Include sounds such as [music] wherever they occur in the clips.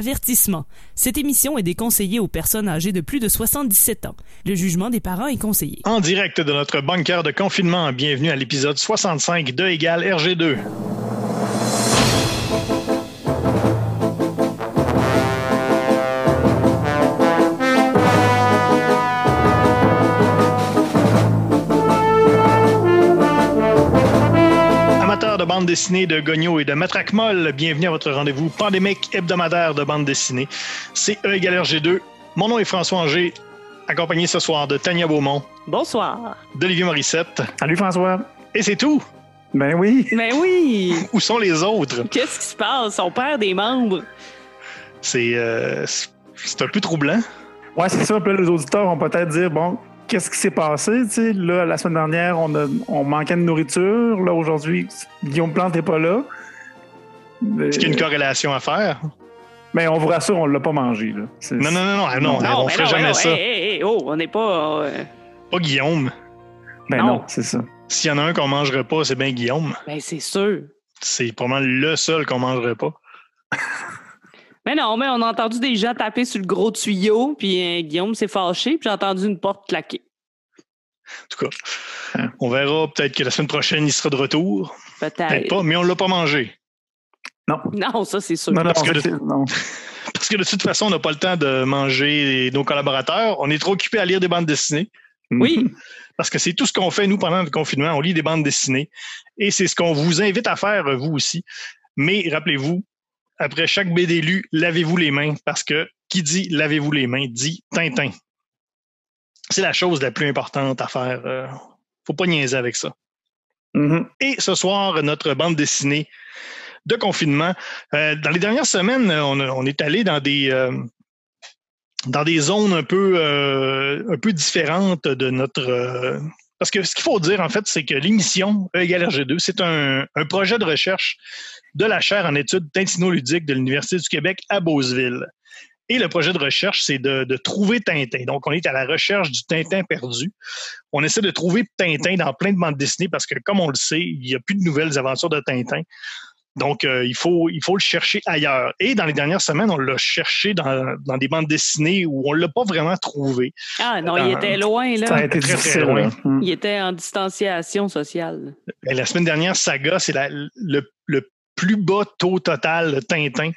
Avertissement. Cette émission est déconseillée aux personnes âgées de plus de 77 ans. Le jugement des parents est conseillé. En direct de notre bunker de confinement, bienvenue à l'épisode 65 de Égal RG2. Dessinée, de Gogno et de Matraque Molle, bienvenue à votre rendez-vous pandémique hebdomadaire de bande dessinée. C'est E égale RG2. Mon nom est François Anger, accompagné ce soir de Tania Beaumont, Bonsoir. d'Olivier Morissette. Salut François. Et c'est tout. Ben oui. Ben oui! Où sont les autres? Qu'est-ce qui se passe? On perd des membres. C'est euh, c'est un peu troublant. Ouais, c'est ça. Les auditeurs vont peut-être dire bon, qu'est-ce qui s'est passé? Tu sais, là, la semaine dernière, on, a- on manquait de nourriture. Là, aujourd'hui, Guillaume Plante n'est pas là. Mais, Est-ce qu'il y a une corrélation à faire? mais on vous rassure, on l'a pas mangé. Là. C'est- Non, non, non, non, ah, non, Non, on mais ferait non, jamais non, ça. hey, hey, hey, oh, on n'est pas. euh, Pas Guillaume. Ben Non. non, c'est ça. S'il y en a un qu'on mangerait pas, c'est bien Guillaume. ben, c'est sûr. C'est probablement le seul qu'on mangerait pas. [laughs] Mais non, mais on a entendu des gens taper sur le gros tuyau, puis euh, Guillaume s'est fâché, puis j'ai entendu une porte claquer. En tout cas, on verra peut-être que la semaine prochaine, il sera de retour. Peut-être Peut-être. pas, mais on l'a pas mangé. Non. Non, ça, c'est sûr. Non, non, Parce que non. [laughs] Parce que de toute façon, on n'a pas le temps de manger nos collaborateurs. On est trop occupés à lire des bandes dessinées. Oui. [laughs] Parce que c'est tout ce qu'on fait, nous, pendant le confinement. On lit des bandes dessinées. Et c'est ce qu'on vous invite à faire, vous aussi. Mais rappelez-vous, après chaque BD lu, lavez-vous les mains. Parce que qui dit lavez-vous les mains dit Tintin. C'est la chose la plus importante à faire. euh, faut pas niaiser avec ça. Mhm. Et ce soir, notre bande dessinée de confinement. Euh, dans les dernières semaines, on, est allé dans des euh, dans des zones un peu euh, un peu différentes de notre parce que ce qu'il faut dire en fait, c'est que l'émission E égale RG2, c'est un, projet de recherche de la chaire en études tintinoludiques de l'Université du Québec à Beauceville. Et le projet de recherche, c'est de trouver Tintin. Donc, on est à la recherche du Tintin perdu. On essaie de trouver Tintin dans plein de bandes dessinées parce que, comme on le sait, il n'y a plus de nouvelles aventures de Tintin. Donc, euh, il, faut, il faut le chercher ailleurs. Et dans les dernières semaines, on l'a cherché dans, dans des bandes dessinées où on ne l'a pas vraiment trouvé. Ah non, il Ah, était loin, Ça a là. été Très, très loin. là. Mhm. Il était en distanciation sociale. Et la semaine dernière, Saga, c'est le, le plus bas taux total de Tintin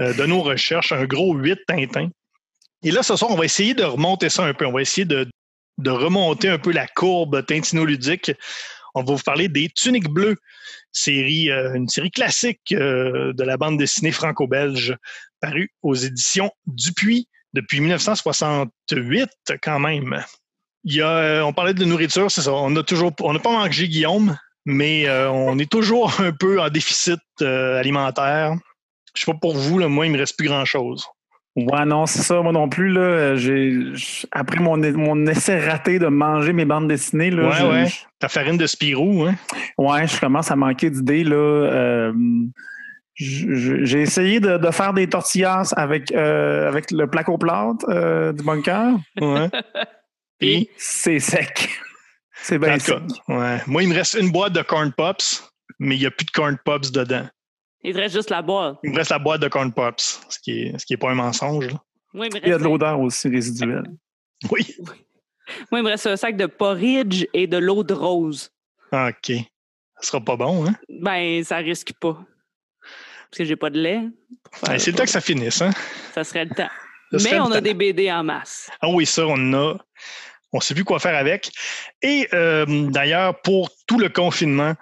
euh, de nos recherches, un gros 8 Tintin. Et là, ce soir, on va essayer de remonter ça un peu. On va essayer de, de remonter un peu la courbe tintinoludique. On va vous parler des Tuniques Bleues, série, euh, une série classique euh, de la bande dessinée franco-belge, parue aux éditions Dupuis depuis 1968 quand même. Il y a, euh, on parlait de nourriture, c'est ça. On a toujours, on n'a pas mangé Guillaume, mais on est toujours [laughs] un peu en déficit alimentaire. Je sais pas pour vous, là, moi, il me reste plus grand chose. Ouais, non, c'est ça. Moi non plus. Là, j'ai, après mon, mon essai raté de manger mes bandes dessinées, là, Ouais, ouais. Ta farine de Spirou, hein? Ouais, je commence à manquer d'idées. là. Euh, J'ai essayé de, de faire des tortillas avec, euh, avec le placo plate euh, du bunker. Ouais. [laughs] Et, C'est sec. C'est bien sec. ouais. Moi, il me reste une boîte de corn pops, mais il n'y a plus de corn pops dedans. Il te reste juste la boîte. Il me reste la boîte de corn pops, ce qui est, ce qui est pas un mensonge. là. Il y a de l'odeur aussi résiduelle. [laughs] Oui. moi, il me reste un sac de porridge et de l'eau de rose. OK. Ça sera pas bon, hein? Ben, ça risque pas. Parce que j'ai pas de lait. Hey, c'est le temps que ça finisse, hein? Ça serait le temps. Ça Mais on a temps. des BD en masse. Ah oui, ça, on a. On ne sait plus quoi faire avec. Et euh, d'ailleurs, pour tout le confinement,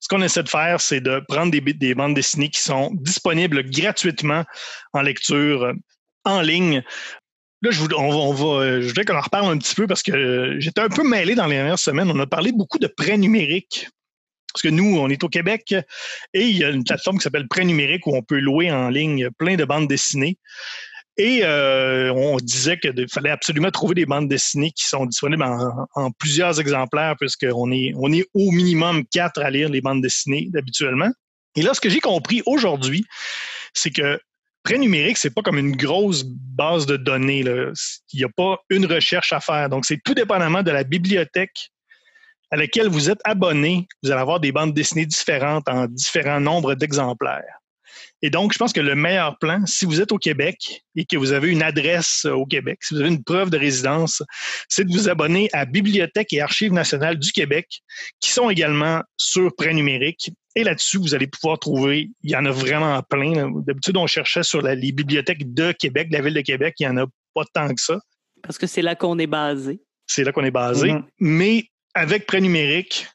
ce qu'on essaie de faire, c'est de prendre des, des bandes dessinées qui sont disponibles gratuitement en lecture euh, en ligne. Là, euh, je voudrais qu'on en reparle un petit peu parce que euh, j'étais un peu mêlé dans les dernières semaines. On a parlé beaucoup de prêts numériques. Parce que nous, on est au Québec et il y a une plateforme qui s'appelle Prêt numérique où on peut louer en ligne plein de bandes dessinées. Et euh, on disait qu'il fallait absolument trouver des bandes dessinées qui sont disponibles en, plusieurs exemplaires, puisqu'on est, on est au minimum quatre à lire les bandes dessinées habituellement. Et là, ce que j'ai compris aujourd'hui, c'est que prêt numérique, c'est pas comme une grosse base de données. Là. Il n'y a pas une recherche à faire. Donc, c'est tout dépendamment de la bibliothèque à laquelle vous êtes abonné. Vous allez avoir des bandes dessinées différentes en différents nombres d'exemplaires. Et donc, je pense que le meilleur plan, si vous êtes au Québec et que vous avez une adresse euh, au Québec, si vous avez une preuve de résidence, c'est de vous abonner à Bibliothèque et Archives nationales du Québec, qui sont également sur prêt numérique. Et là-dessus, vous allez pouvoir trouver, il y en a vraiment plein. D'habitude, on cherchait sur les bibliothèques de Québec, de la ville de Québec, il n'y en a pas tant que ça. Parce que c'est là qu'on est basé. C'est là qu'on est basé. Mm-hmm. Mais avec prêt numérique,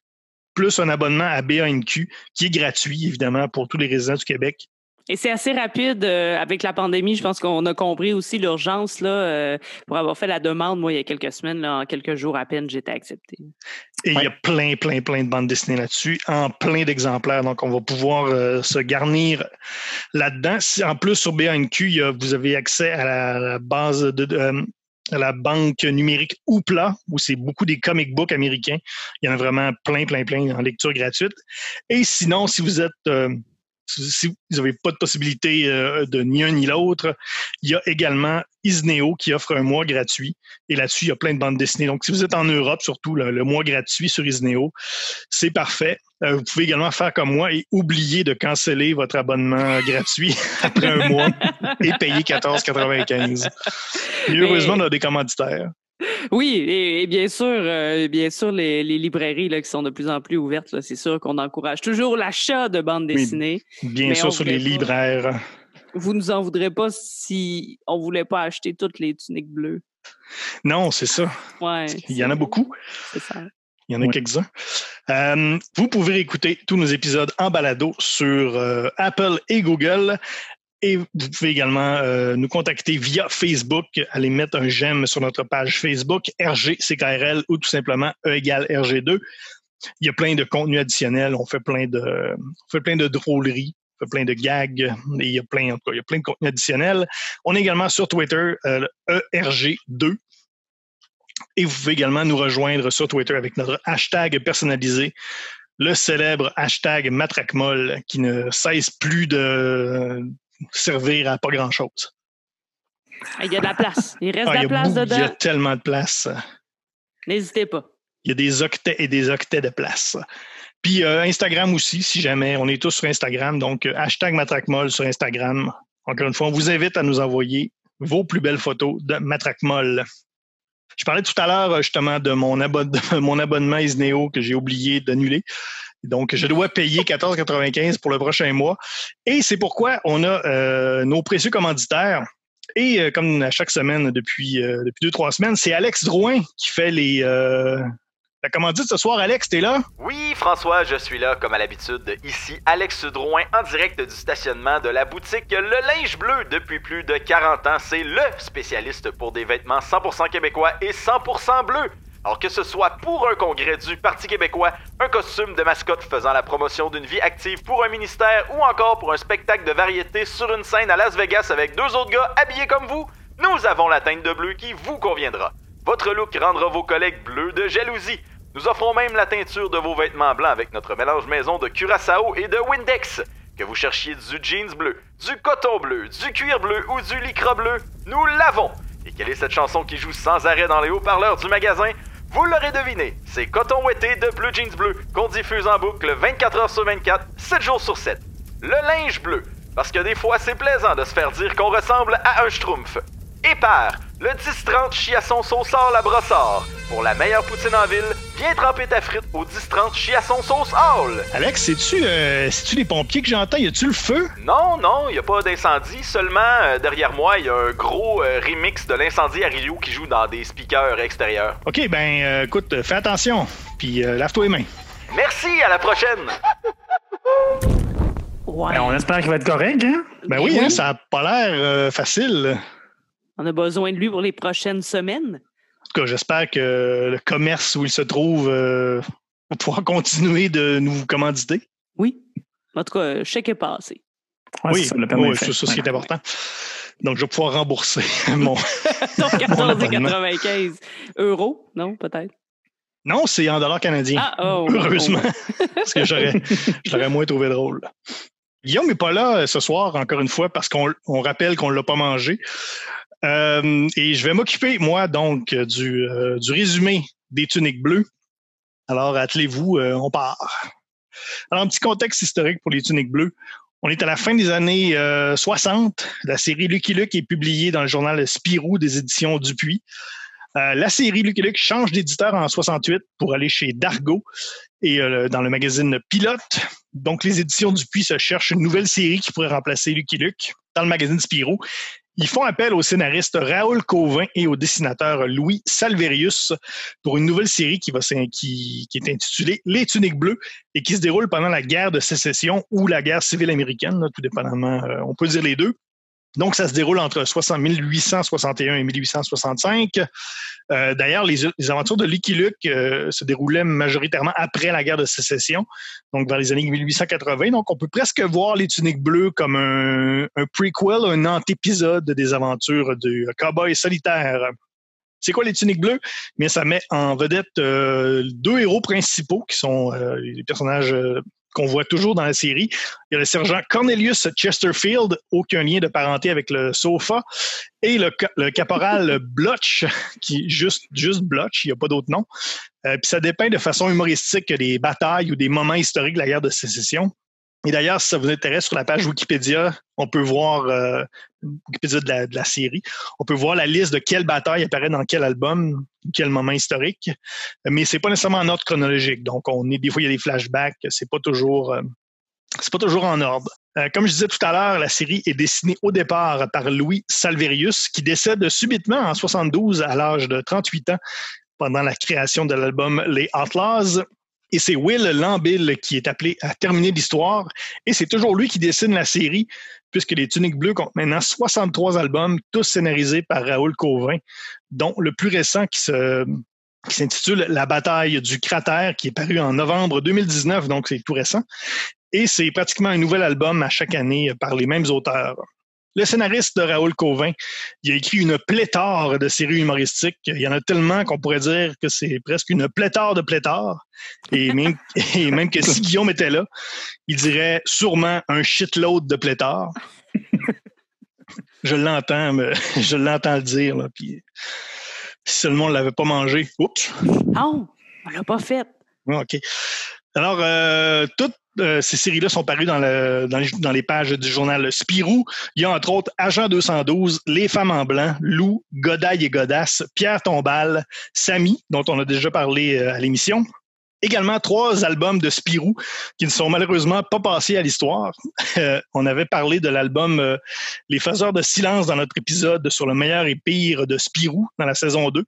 plus un abonnement à BANQ, qui est gratuit, évidemment, pour tous les résidents du Québec. Et c'est assez rapide euh, avec la pandémie. Je pense qu'on a compris aussi l'urgence là euh, pour avoir fait la demande. Moi, il y a quelques semaines, là, en quelques jours à peine, j'étais accepté. Et il y a plein, plein, plein de bandes dessinées là-dessus, en plein d'exemplaires. Donc, on va pouvoir euh, se garnir là-dedans. En plus, sur BANQ, vous avez accès à la, base de, la banque numérique Oupla, où c'est beaucoup des comic books américains. Il y en a vraiment plein, plein, plein en lecture gratuite. Et sinon, si vous êtes si vous n'avez pas de possibilité euh, de ni un ni l'autre, il y a également Isneo qui offre un mois gratuit. Et là-dessus, il y a plein de bandes dessinées. Donc, si vous êtes en Europe, surtout, le, mois gratuit sur Isneo, c'est parfait. Euh, vous pouvez également faire comme moi et oublier de canceller votre abonnement [laughs] gratuit après un mois et payer 14,95. heureusement, on a des commanditaires. Oui, et, bien sûr, euh, bien sûr, les, librairies là, qui sont de plus en plus ouvertes, c'est sûr qu'on encourage toujours l'achat de bandes dessinées. bien sûr, sur les libraires. Vous nous en voudrez pas si on voulait pas acheter toutes les tuniques bleues. Non, c'est ça. Ouais, Il y en a beaucoup. C'est ça. Il y en a quelques-uns. Euh, vous pouvez écouter tous nos épisodes en balado sur euh, Apple et Google. Et vous pouvez également euh, nous contacter via Facebook, aller mettre un j'aime sur notre page Facebook, RGCKRL ou tout simplement E égale RG2. Il y a plein de contenus additionnels, on fait plein de, on fait plein de drôleries, on fait plein de gags, et il y a plein, il y a plein de contenus additionnels. On est également sur Twitter, euh, ERG2. Et vous pouvez également nous rejoindre sur Twitter avec notre hashtag personnalisé, le célèbre hashtag Matracmol, qui ne cesse plus de, servir à pas grand-chose. Il y a de la place. Il reste de la place dedans. Il y a tellement de place. N'hésitez pas. Il y a des octets et des octets de place. Puis euh, Instagram aussi, si jamais. On est tous sur Instagram. Donc, euh, hashtag Matracmol sur Instagram. Encore une fois, on vous invite à nous envoyer vos plus belles photos de Matracmol. Je parlais tout à l'heure justement de mon, [laughs] de mon abonnement Isneo que j'ai oublié d'annuler. Donc, je dois payer 14,95 pour le prochain mois. Et c'est pourquoi on a euh, nos précieux commanditaires. Et euh, comme à chaque semaine depuis, euh, depuis deux, trois semaines, c'est Alex Drouin qui fait les, la commandite ce soir. Alex, t'es là? Oui, François, je suis là, comme à l'habitude. Ici, Alex Drouin, en direct du stationnement de la boutique Le Linge Bleu depuis plus de 40 ans. C'est le spécialiste pour des vêtements 100% québécois et 100% bleus. Alors que ce soit pour un congrès du Parti québécois, un costume de mascotte faisant la promotion d'une vie active pour un ministère ou encore pour un spectacle de variété sur une scène à Las Vegas avec deux autres gars habillés comme vous, nous avons la teinte de bleu qui vous conviendra. Votre look rendra vos collègues bleus de jalousie. Nous offrons même la teinture de vos vêtements blancs avec notre mélange maison de Curaçao et de Windex. Que vous cherchiez du jeans bleu, du coton bleu, du cuir bleu ou du lycra bleu, nous l'avons. Et quelle est cette chanson qui joue sans arrêt dans les haut-parleurs du magasin? Vous l'aurez deviné, c'est Coton Ouetté de Bleu Jeans Bleu qu'on diffuse en boucle 24 heures sur 24, 7 jours sur 7. Le linge bleu, parce que des fois c'est plaisant de se faire dire qu'on ressemble à un schtroumpf. Épar, le 10-30 chiasson sauce la brossard. Pour la meilleure poutine en ville, viens tremper ta frite au 10-30 chiasson sauce hall. Alex, c'est-tu euh, les pompiers que j'entends? Y a-tu le feu? Non, non, y a pas d'incendie. Seulement, euh, derrière moi, il y a un gros euh, remix de l'incendie à Rio qui joue dans des speakers extérieurs. OK, ben, euh, écoute, fais attention. Puis lave-toi les mains. Merci, à la prochaine! Ouais. Ben, on espère qu'il va être correct, hein? Ben oui, hein, ça a pas l'air facile. On a besoin de lui pour les prochaines semaines. En tout cas, j'espère que le commerce où il se trouve euh, va pouvoir continuer de nous commanditer. Oui. En tout cas, chèque est passé. oui, ça, c'est ça, ce qui est important. Donc, je vais pouvoir rembourser [laughs] mon. [laughs] Donc, 14,95 euros, non, peut-être? Non, c'est en dollars canadiens. Ah, oh, Heureusement. [laughs] parce que j'aurais, je l'aurais moins trouvé drôle. Guillaume n'est pas là euh, ce soir, encore une fois, parce qu'on rappelle qu'on ne l'a pas mangé. Euh, et je vais m'occuper, moi, donc, du, euh, du résumé des tuniques bleues. Alors, attelez-vous, euh, on part. Alors, un petit contexte historique pour les tuniques bleues. On est à la fin des années 60. La série Lucky Luke est publiée dans le journal Spirou des éditions Dupuis. la série Lucky Luke change d'éditeur en 68 pour aller chez Dargo et dans le magazine Pilote. Donc, les éditions Dupuis se cherchent une nouvelle série qui pourrait remplacer Lucky Luke dans le magazine Spirou. Ils font appel au scénariste Raoul Covin et au dessinateur Louis Salverius pour une nouvelle série qui, va, qui, qui est intitulée Les Tuniques Bleues et qui se déroule pendant la guerre de sécession ou la guerre civile américaine, tout dépendamment, euh, on peut dire les deux. Donc, ça se déroule entre 1861 et 1865. Euh, d'ailleurs, les, aventures de Lucky Luke euh, se déroulaient majoritairement après la guerre de sécession, donc dans les années 1880. Donc, on peut presque voir les tuniques bleues comme un, un prequel, un antépisode des aventures du cowboy solitaire. C'est quoi les tuniques bleues? Mais ça met en vedette euh, deux héros principaux qui sont les personnages qu'on voit toujours dans la série. Il y a le sergent Cornelius Chesterfield, aucun lien de parenté avec le sofa, et le, caporal [laughs] Blotch, qui est juste, juste Blotch, il n'y a pas d'autre nom. Euh, puis ça dépeint de façon humoristique des batailles ou des moments historiques de la guerre de sécession. Et d'ailleurs, si ça vous intéresse, sur la page Wikipédia, on peut voir euh, Wikipédia de la, série, on peut voir la liste de quelle bataille apparaît dans quel album, quel moment historique. Mais c'est pas nécessairement en ordre chronologique. Donc, on est des fois il y a des flashbacks, c'est pas toujours euh, c'est pas toujours en ordre. Euh, comme je disais tout à l'heure, la série est dessinée au départ par Louis Salverius, qui décède subitement en 72 à l'âge de 38 ans pendant la création de l'album Les Outlaws. Et c'est Will Lambill qui est appelé à terminer l'histoire. Et c'est toujours lui qui dessine la série, puisque les Tuniques Bleues comptent maintenant 63 albums, tous scénarisés par Raoul Covin, dont le plus récent qui qui s'intitule La bataille du cratère, qui est paru en novembre 2019, donc c'est tout récent. Et c'est pratiquement un nouvel album à chaque année par les mêmes auteurs. Le scénariste de Raoul Covin, il a écrit une pléthore de séries humoristiques. Il y en a tellement qu'on pourrait dire que c'est presque une pléthore de pléthore. Et même, [laughs] et même que si Guillaume était là, il dirait sûrement un shitload de pléthore. Je l'entends, [laughs] je l'entends le dire. Là, puis, si seulement on ne l'avait pas mangé. Oups. Non, on l'a pas fait. OK. Alors, euh, toutes euh, ces séries-là sont parues dans, le, dans, les, pages du journal Spirou. Il y a entre autres Agent 212, Les femmes en blanc, Lou, Godaille et Godasse, Pierre Tombal, Samy, dont on a déjà parlé euh, à l'émission, également trois albums de Spirou qui ne sont malheureusement pas passés à l'histoire. [laughs] Euh, on avait parlé de l'album euh, Les Faiseurs de silence dans notre épisode sur le meilleur et pire de Spirou dans la saison 2.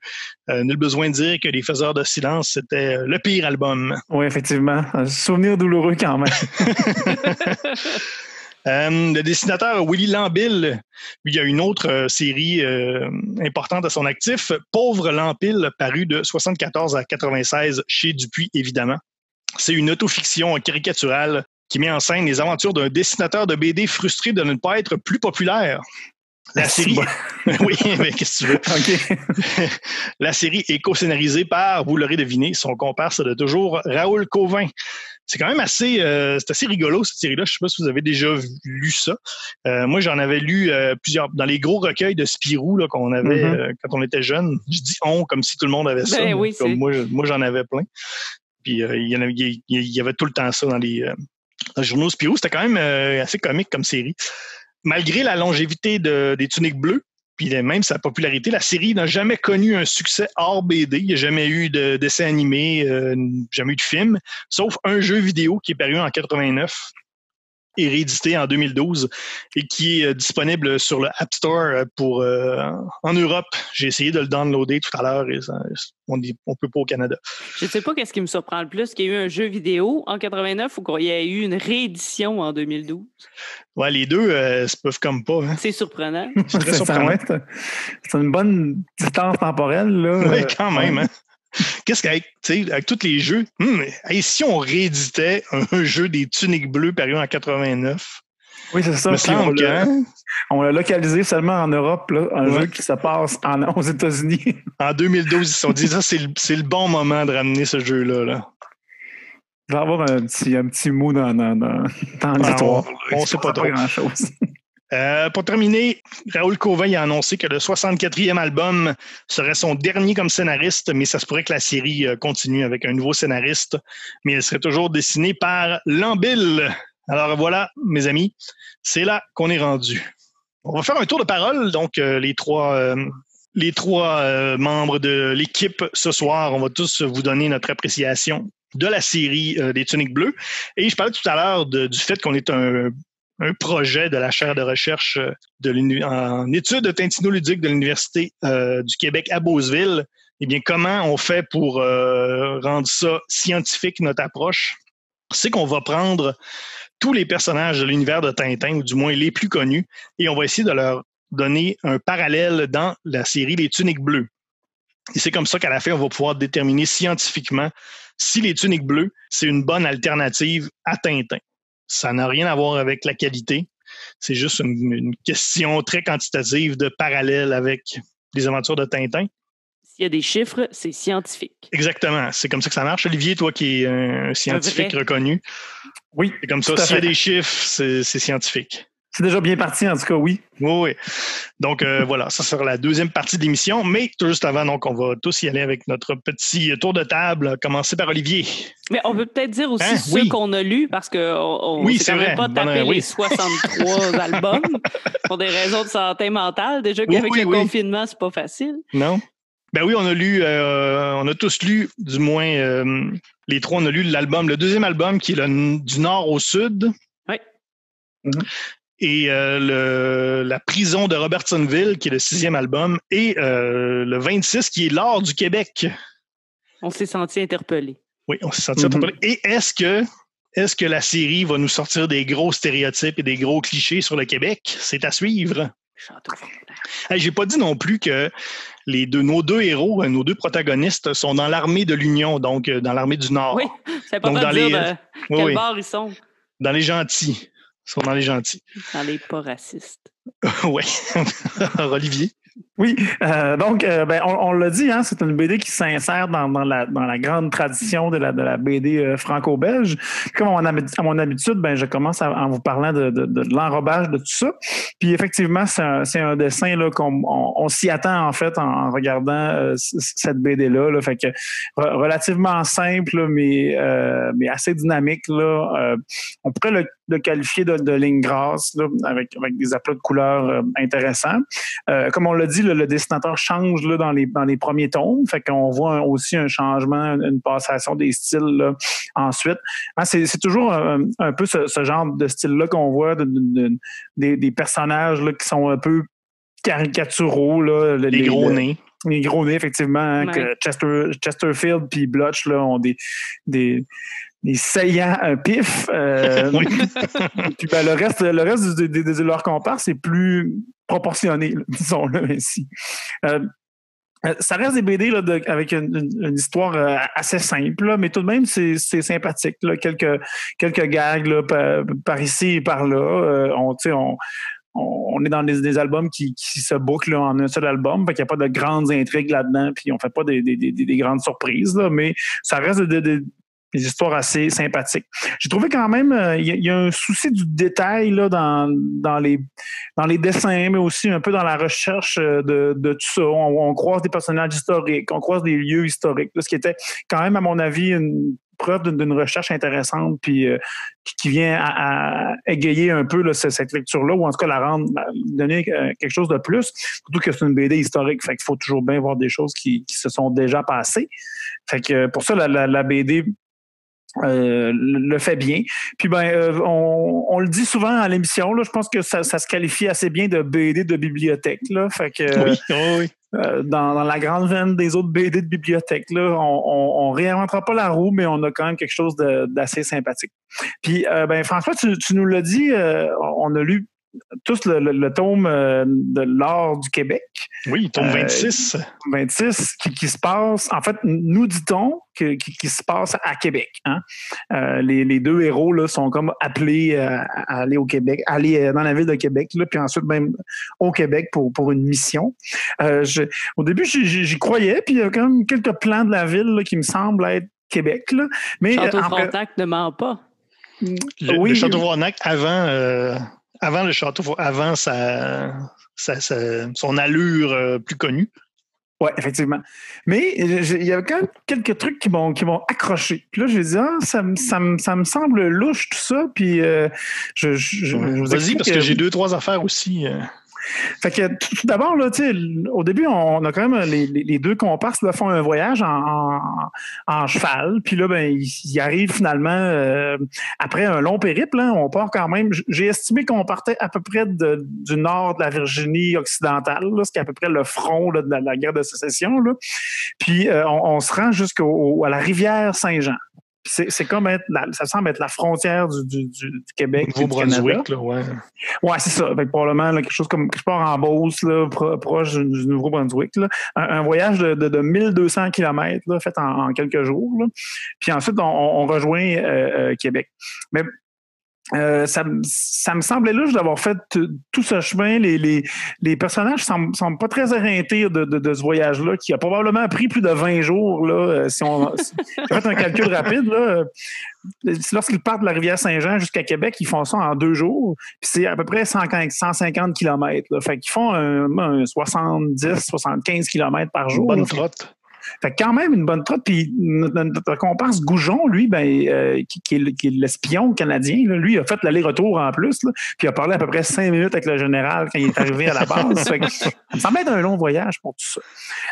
Euh, nul besoin de dire que Les Faiseurs de silence, c'était le pire album. Oui, effectivement. Un souvenir douloureux quand même. [laughs] Euh, le dessinateur Willy Lambill, il y a une autre euh, série euh, importante à son actif, Pauvre Lampil, paru de 74 à 96 chez Dupuis, évidemment. C'est une autofiction caricaturale qui met en scène les aventures d'un dessinateur de BD frustré de ne pas être plus populaire. La série, [laughs] oui, mais qu'est-ce que tu veux? [laughs] La série est co-scénarisée par, vous l'aurez deviné, son comparse de toujours, Raoul Covin c'est quand même assez, euh, c'est assez rigolo cette série-là. Je sais pas si vous avez déjà lu ça. Euh, moi, j'en avais lu euh, plusieurs dans les gros recueils de Spirou là, qu'on avait mm-hmm. quand on était jeune. Je dis on comme si tout le monde avait ça. Ben oui, comme moi, moi j'en avais plein. Puis il y, en avait, il y avait tout le temps ça dans les, dans les journaux Spirou. C'était quand même assez comique comme série. Malgré la longévité de, des tuniques bleues, puis même sa popularité, la série n'a jamais connu un succès hors BD. Il n'y a jamais eu de dessin animé, euh, jamais eu de film, sauf un jeu vidéo qui est paru en 89 et réédité en 2012 et qui est euh, disponible sur le App Store euh, pour euh, en Europe. J'ai essayé de le downloader tout à l'heure et on ne peut pas au Canada. Je ne sais pas qu'est-ce qui me surprend le plus, qu'il y ait eu un jeu vidéo en 89 ou qu'il y ait eu une réédition en 2012. Ouais, les deux euh, se peuvent comme pas. Hein. C'est surprenant. [laughs] C'est une bonne distance temporelle. Là. Oui, quand même. Hein. Qu'est-ce qu'avec avec tous les jeux, hmm, et si on rééditait un, jeu des tuniques bleues paru en 89? Oui, c'est ça. on l'a localisé seulement en Europe, là, un jeu qui se passe [laughs] aux États-Unis. En 2012, ils se sont dit, ça, c'est le, bon moment de ramener ce jeu-là. Là. Il va y avoir un petit, un petit mot dans, dans, dans, l'histoire. on ne sait pas, pas grand-chose. [laughs] Euh, pour terminer, Raoul Covin a annoncé que le 64e album serait son dernier comme scénariste, mais ça se pourrait que la série euh, continue avec un nouveau scénariste, mais elle serait toujours dessinée par Lambill. Alors voilà, mes amis, c'est là qu'on est rendu. On va faire un tour de parole. Donc, euh, les trois, membres de l'équipe ce soir, on va tous vous donner notre appréciation de la série des tuniques bleues. Et je parlais tout à l'heure du fait qu'on est un, un projet de la chaire de recherche euh, de en études tintinoludiques de l'Université euh, du Québec à Beauceville. Eh bien, comment on fait pour euh, rendre ça scientifique, notre approche? C'est qu'on va prendre tous les personnages de l'univers de Tintin, ou du moins les plus connus, et on va essayer de leur donner un parallèle dans la série Les Tuniques Bleues. Et c'est comme ça qu'à la fin, on va pouvoir déterminer scientifiquement si les tuniques bleues, c'est une bonne alternative à Tintin. Ça n'a rien à voir avec la qualité. C'est juste une, une question très quantitative de parallèle avec les aventures de Tintin. S'il y a des chiffres, c'est scientifique. Exactement. C'est comme ça que ça marche. Olivier, toi qui es un scientifique reconnu, Oui, c'est comme ça. S'il y a des chiffres, c'est scientifique. C'est déjà bien parti, en tout cas, oui. Oui, oui. Donc euh, voilà, ça sera la deuxième partie de l'émission. Mais tout juste avant, donc, on va tous y aller avec notre petit tour de table. Commencer par Olivier. Mais on peut peut-être dire aussi Hein? ceux Oui. qu'on a lus parce qu'on on, Oui, c'est vrai. pas oui. les 63 [laughs] albums pour des raisons de santé mentale. Déjà qu'avec oui, le oui. confinement, c'est pas facile. Non? Ben oui, on a lu, euh, on a tous lu, du moins euh, les trois, on a lu l'album, le deuxième album qui est le, du nord au sud. Oui. Mhm. Et euh, le, La prison de Robertsonville, qui est le sixième album, et euh, le 26, qui est l'or du Québec. On s'est senti interpellé. Oui, on s'est senti Mhm. interpellé. Et est-ce que, est-ce que la série va nous sortir des gros stéréotypes et des gros clichés sur le Québec? C'est à suivre. Hey, J'ai pas dit non plus que les deux, nos deux héros, euh, nos deux protagonistes sont dans l'armée de l'Union, donc dans l'armée du Nord. Oui, c'est pas Donc, de dans dire les- de Oui, quel oui, bord ils sont dans les gentils. Ils sont dans les gentils. dans les pas racistes. [laughs] oui. [laughs] Olivier. Oui, euh, donc, euh, ben, on, on l'a dit, hein, c'est une BD qui s'insère dans, dans, la, dans la grande tradition de la, de la BD euh, franco-belge. Comme mon, habi- à mon habitude, ben, je commence en vous parlant de, de, de l'enrobage de tout ça. Puis effectivement, c'est un, un dessin là, qu'on on, on s'y attend en fait en, regardant euh, cette BD-là. Là. Fait que re- relativement simple, mais, euh, mais assez dynamique. Là. On pourrait le, le qualifier de, de ligne grasse là, avec, avec des aplats de couleurs intéressants. Comme on l'a dit, le, le dessinateur change là, dans, les, dans les premiers tomes. Fait qu'on voit un- aussi un changement, une passation des styles là, ensuite. Hein, c'est, c'est toujours un, un peu ce, ce genre de style-là qu'on voit, de- de- de- des, des personnages là, qui sont un peu caricaturaux. Là, le- Les les- gros nez. les gros nez, effectivement, hein, Ouais. que Chester, Chesterfield puis Blotch là, ont des, des, des saillants euh, pifs. [laughs] euh, Oui. [laughs] puis ben, le reste, le reste de, de- de- de leurs comparses, c'est plus proportionné, [laughs] disons-le ainsi. Euh, euh, ça reste des BD là, avec une, histoire euh, assez simple, là, mais tout de même, c'est sympathique. Là. Quelques, quelques gags là, par, ici et par là. On, on, on est dans des, des albums qui, qui se bouclent en un seul album. Fait qu'il n'y a pas de grandes intrigues là-dedans, puis on fait pas des, des, des, des grandes surprises, là, mais ça reste de- des histoires assez sympathiques. J'ai trouvé quand même, euh, il y, a- un souci du détail là, dans, dans, les, dans les dessins, mais aussi un peu dans la recherche euh, de, de tout ça. On, on croise des personnages historiques, on croise des lieux historiques, là, ce qui était quand même, à mon avis, une preuve d'une recherche intéressante, puis euh, qui, vient à, à égayer un peu là, ce- cette lecture-là, ou en tout cas la rendre, donner euh, quelque chose de plus. Surtout que c'est une BD historique, fait qu'il faut toujours bien voir des choses qui, qui se sont déjà passées. Fait que pour ça, la, la, la BD euh, le fait bien. Puis ben, euh, on, on le dit souvent à l'émission, là, je pense que ça, ça se qualifie assez bien de BD de bibliothèque. Là, fait que euh, Oui, oui. dans, dans la grande veine des autres BD de bibliothèque, là, on, on, on réinventera pas la roue, mais on a quand même quelque chose d'assez sympathique. Puis euh, ben François, tu, tu nous l'as dit, euh, on a lu tous le, le- le tome euh, de l'art du Québec. Oui, tome Euh, 26. 26 qui, qui se passe, en fait, nous dit-on que, qui, qui se passe à Québec. Hein? Euh, les, les deux héros là, sont comme appelés euh, à aller au Québec, à aller dans la ville de Québec, là, puis ensuite même au Québec pour, pour une mission. Euh, je- au début, j'y- croyais, puis il y a quand même quelques plans de la ville là, qui me semblent être Québec. Là. Mais Château euh, Frontenac ne ment pas. Le, oui, le château Frontenac avant, euh, avant le château, avant sa, sa- sa- son allure euh, plus connue. Oui, effectivement. Mais il y avait quand même quelques trucs qui m'ont qui m'ont accroché. Puis là, je vais dire, ah, ça, me, ça, me, ça me semble louche tout ça. Puis euh, je, je, je, vous Vas-y, parce que, j'ai deux, trois affaires aussi. Fait que tout d'abord, là, au début, on a quand même les, deux comparses là, font un voyage en, cheval. Puis là, ben, ils, arrivent finalement euh, après un long périple. hein, on part quand même. J'ai estimé qu'on partait à peu près du nord de la Virginie occidentale, là, ce qui est à peu près le front là, de la, la guerre de sécession. Là. Puis euh, on, on se rend jusqu'à la rivière Saint-Jean. C'est c'est comme être, la- ça semble être la frontière du, du, du, du Québec. du. Nouveau-Brunswick, là, ouais. Ouais, c'est ça. Fait que probablement là, quelque chose comme je pars en Beauce, là, pro- proche du Nouveau-Brunswick. là. Un, un voyage de, de, de 1200 km là, fait en, en quelques jours. là. Puis ensuite, on, on rejoint euh, euh, Québec. Mais euh, ça, me- ça me semblait louche d'avoir fait tout ce chemin. Les, les, les personnages semblent, semblent pas très éreintés de, de, de ce voyage-là, qui a probablement pris plus de 20 jours. Là, euh, si on [laughs] si- fait un calcul rapide, là, euh, lorsqu'ils partent de la rivière Saint-Jean jusqu'à Québec, ils font ça en deux jours. Puis c'est à peu près 150, 150 km. Là. Fait qu'ils font un, un 70, 75 km par jour. bonne trotte. Fait que quand même une bonne trotte. Puis notre, notre comparse Goujon, lui, ben, euh, qui, qui est le- qui est l'espion canadien, là, lui a fait l'aller-retour en plus. Là, puis il a parlé à peu près cinq minutes avec le général quand il est arrivé à la base. fait que, ça me semble être un long voyage pour tout ça.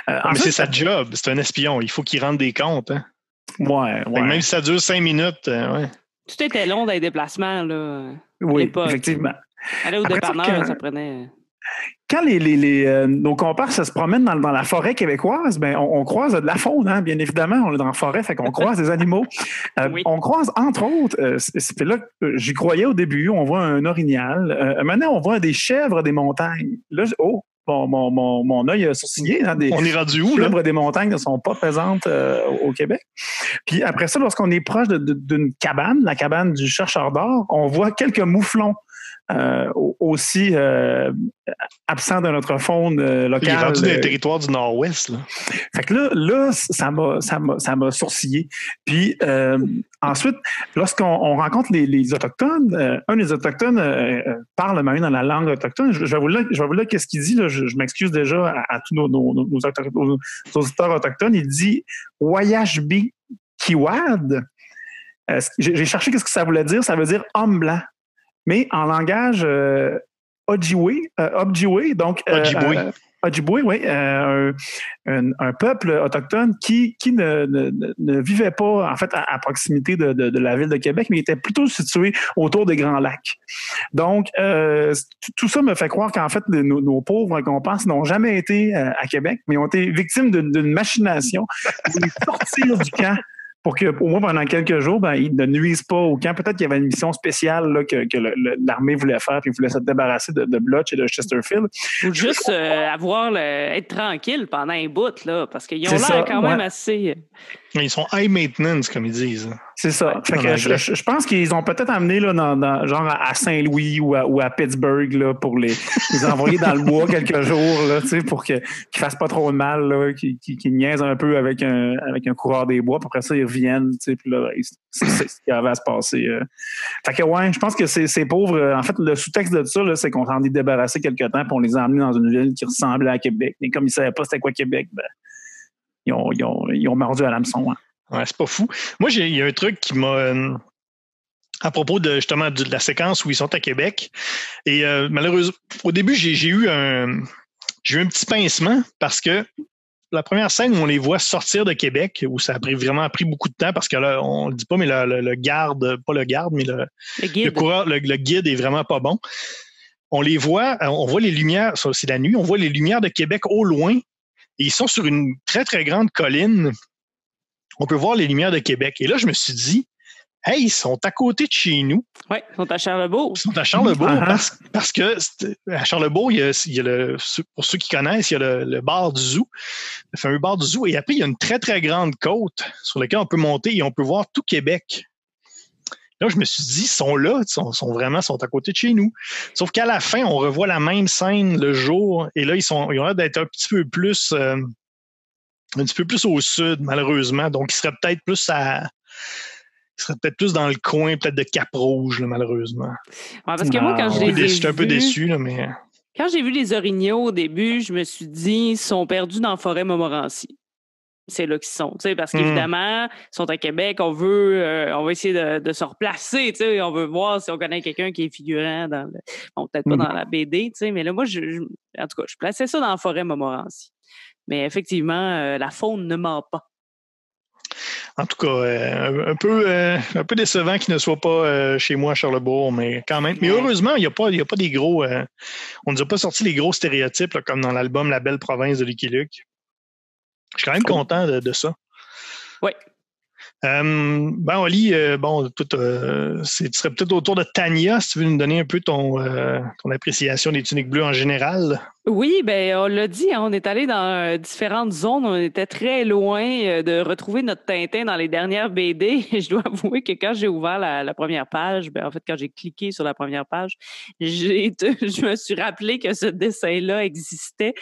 Euh, Mais c'est sa job, c'est un espion. Il faut qu'il rende des comptes. Hein. Ouais, ouais. Même si ça dure cinq minutes, euh, ouais. Tout était long dans les déplacements. Là. oui, effectivement. Aller au dépanneur, ça prenait. Quand les, les, les, euh, nos comparses se promènent dans, dans la forêt québécoise, ben, on, on croise de la faune, hein, bien évidemment. On est dans la forêt, fait qu'on croise des animaux. Euh, Oui. On croise, entre autres, euh, c'est là que j'y croyais au début, on voit un orignal. Maintenant, on voit des chèvres des montagnes. Là, oh, bon, mon, mon, mon œil a sourcillé. Hein, des, On est rendu où, chèvres des montagnes ne sont pas présentes euh, au Québec. Puis après ça, lorsqu'on est proche d'une cabane, la cabane du chercheur d'or, on voit quelques mouflons euh, au- aussi euh, absents de notre faune euh, Il est locale. rendu dans les territoires du Nord-Ouest. là. fait que là, là ça m'a, ça m'a, ça m'a sourcillé. Puis ensuite, lorsqu'on on rencontre les, les autochtones, un des autochtones parle même dans la langue autochtone. Je, je vais vous lire, je vais vous lire qu'est-ce qu'il dit. Là. Je, je m'excuse déjà à, à tous nos, nos, nos, nos auto- nos auditeurs autochtones. Il dit Wayashbi Kiwad. J'ai, j'ai cherché qu'est-ce que ça voulait dire. Ça veut dire homme blanc. Mais en langage euh, Ojibwe, euh, Ojibwe, donc euh, Ojibwe. Ojibwe, oui, euh, un, peuple autochtone qui, qui ne, ne- vivait pas en fait à, à proximité de, de- de la ville de Québec, mais était plutôt situé autour des Grands Lacs. Donc, euh, tout- ça me fait croire qu'en fait, nos, nos pauvres qu'on pense n'ont jamais été à Québec, mais ont été victimes d'une machination pour les sortir du camp pour que, au moins pendant quelques jours, ben, ils ne nuisent pas au camp. Peut-être qu'il y avait une mission spéciale là, que, que l'armée voulait faire, puis ils voulaient se débarrasser de, de Blotch et de Chesterfield. Ou juste euh, avoir le, être tranquille pendant un bout, là, parce qu'ils ont l'air quand même assez. Ils sont high maintenance, comme ils disent. C'est ça. Fait que je, pense qu'ils ont peut-être amené là, dans, dans- genre à Saint-Louis ou à, ou à Pittsburgh là, pour les, les envoyer dans le bois quelques [laughs] jours là, pour qu'ils fassent pas trop de mal, qu'ils niaisent un peu avec un, avec un coureur des bois. Puis après ça, ils reviennent. Puis là, c'est ce qui avait à se passer. euh. Fait que ouais, je pense que ces, pauvres. euh, En fait, le sous-texte de ça, c'est qu'on s'en est débarrassé quelque temps, puis on les a emmenés dans une ville qui ressemblait à Québec. Mais comme ils savaient pas c'était quoi Québec, ben, ils ont, ils ont, ils ont mordu à l'hameçon. hein. Ouais, c'est pas fou. Moi, il y a un truc qui m'a. euh, à propos de justement de la séquence où ils sont à Québec. Et euh, malheureusement, au début, j'ai eu un. J'ai eu un petit pincement parce que la première scène où on les voit sortir de Québec, où ça a pris, vraiment pris beaucoup de temps parce que là, on le dit pas, mais le, le- le garde, pas le garde, mais le, Le le guide. coureur, le, le guide est vraiment pas bon. On les voit, on voit les lumières, ça c'est la nuit, on voit les lumières de Québec au loin. Et ils sont sur une très, très grande colline. On peut voir les lumières de Québec. Et là, je me suis dit, hey, ils sont à côté de chez nous. Oui, ils sont à Charlebourg. Ils sont à Charlebourg Ah, ah. parce, parce que à Charlebourg, il y a, il y a le, pour ceux qui connaissent, il y a le, le bar du zoo, le fameux bar du zoo. Et après, il y a une très, très grande côte sur laquelle on peut monter et on peut voir tout Québec. Là, je me suis dit, ils sont là, ils sont, sont vraiment ils sont à côté de chez nous. Sauf qu'à la fin, on revoit la même scène le jour. Et là, ils, sont, ils ont l'air d'être un petit peu plus euh, un petit peu plus au sud, malheureusement. Donc, ils seraient peut-être plus à. Ils seraient peut-être plus dans le coin, peut-être de Cap-Rouge, malheureusement. Ouais, parce que moi, quand Ah, je les ai déçu- J'étais un peu déçu, là, mais. Quand j'ai vu les orignaux au début, je me suis dit, ils sont perdus dans la forêt Montmorency. C'est là qu'ils sont, parce qu'évidemment, ils sont à Québec, on veut, euh, on va essayer de, se replacer, on veut voir si on connaît quelqu'un qui est figurant dans le, bon, peut-être pas dans la BD, mais là, moi, je, en tout cas, je plaçais ça dans la forêt Montmorency. Mais effectivement, euh, la faune ne ment pas. En tout cas, euh, un, peu, euh, un peu décevant qu'il ne soit pas chez moi à Charlebourg, mais quand même. Mais heureusement, il n'y a, pas, a pas des gros. on ne nous a pas sorti les gros stéréotypes comme dans l'album La belle province de Lucky Luke. Je suis quand même content de, de ça. Oui, euh, ben, Oli, euh, bon, tout, euh, tu serais peut-être autour de Tania, si tu veux nous donner un peu ton, ton appréciation des tuniques bleues en général. Oui, ben on l'a dit, hein, on est allé dans différentes zones, on était très loin de retrouver notre Tintin dans les dernières BD. [laughs] Je dois avouer que quand j'ai ouvert la, première page, ben en fait quand j'ai cliqué sur la première page, j'ai, [laughs] je me suis rappelé que ce dessin-là existait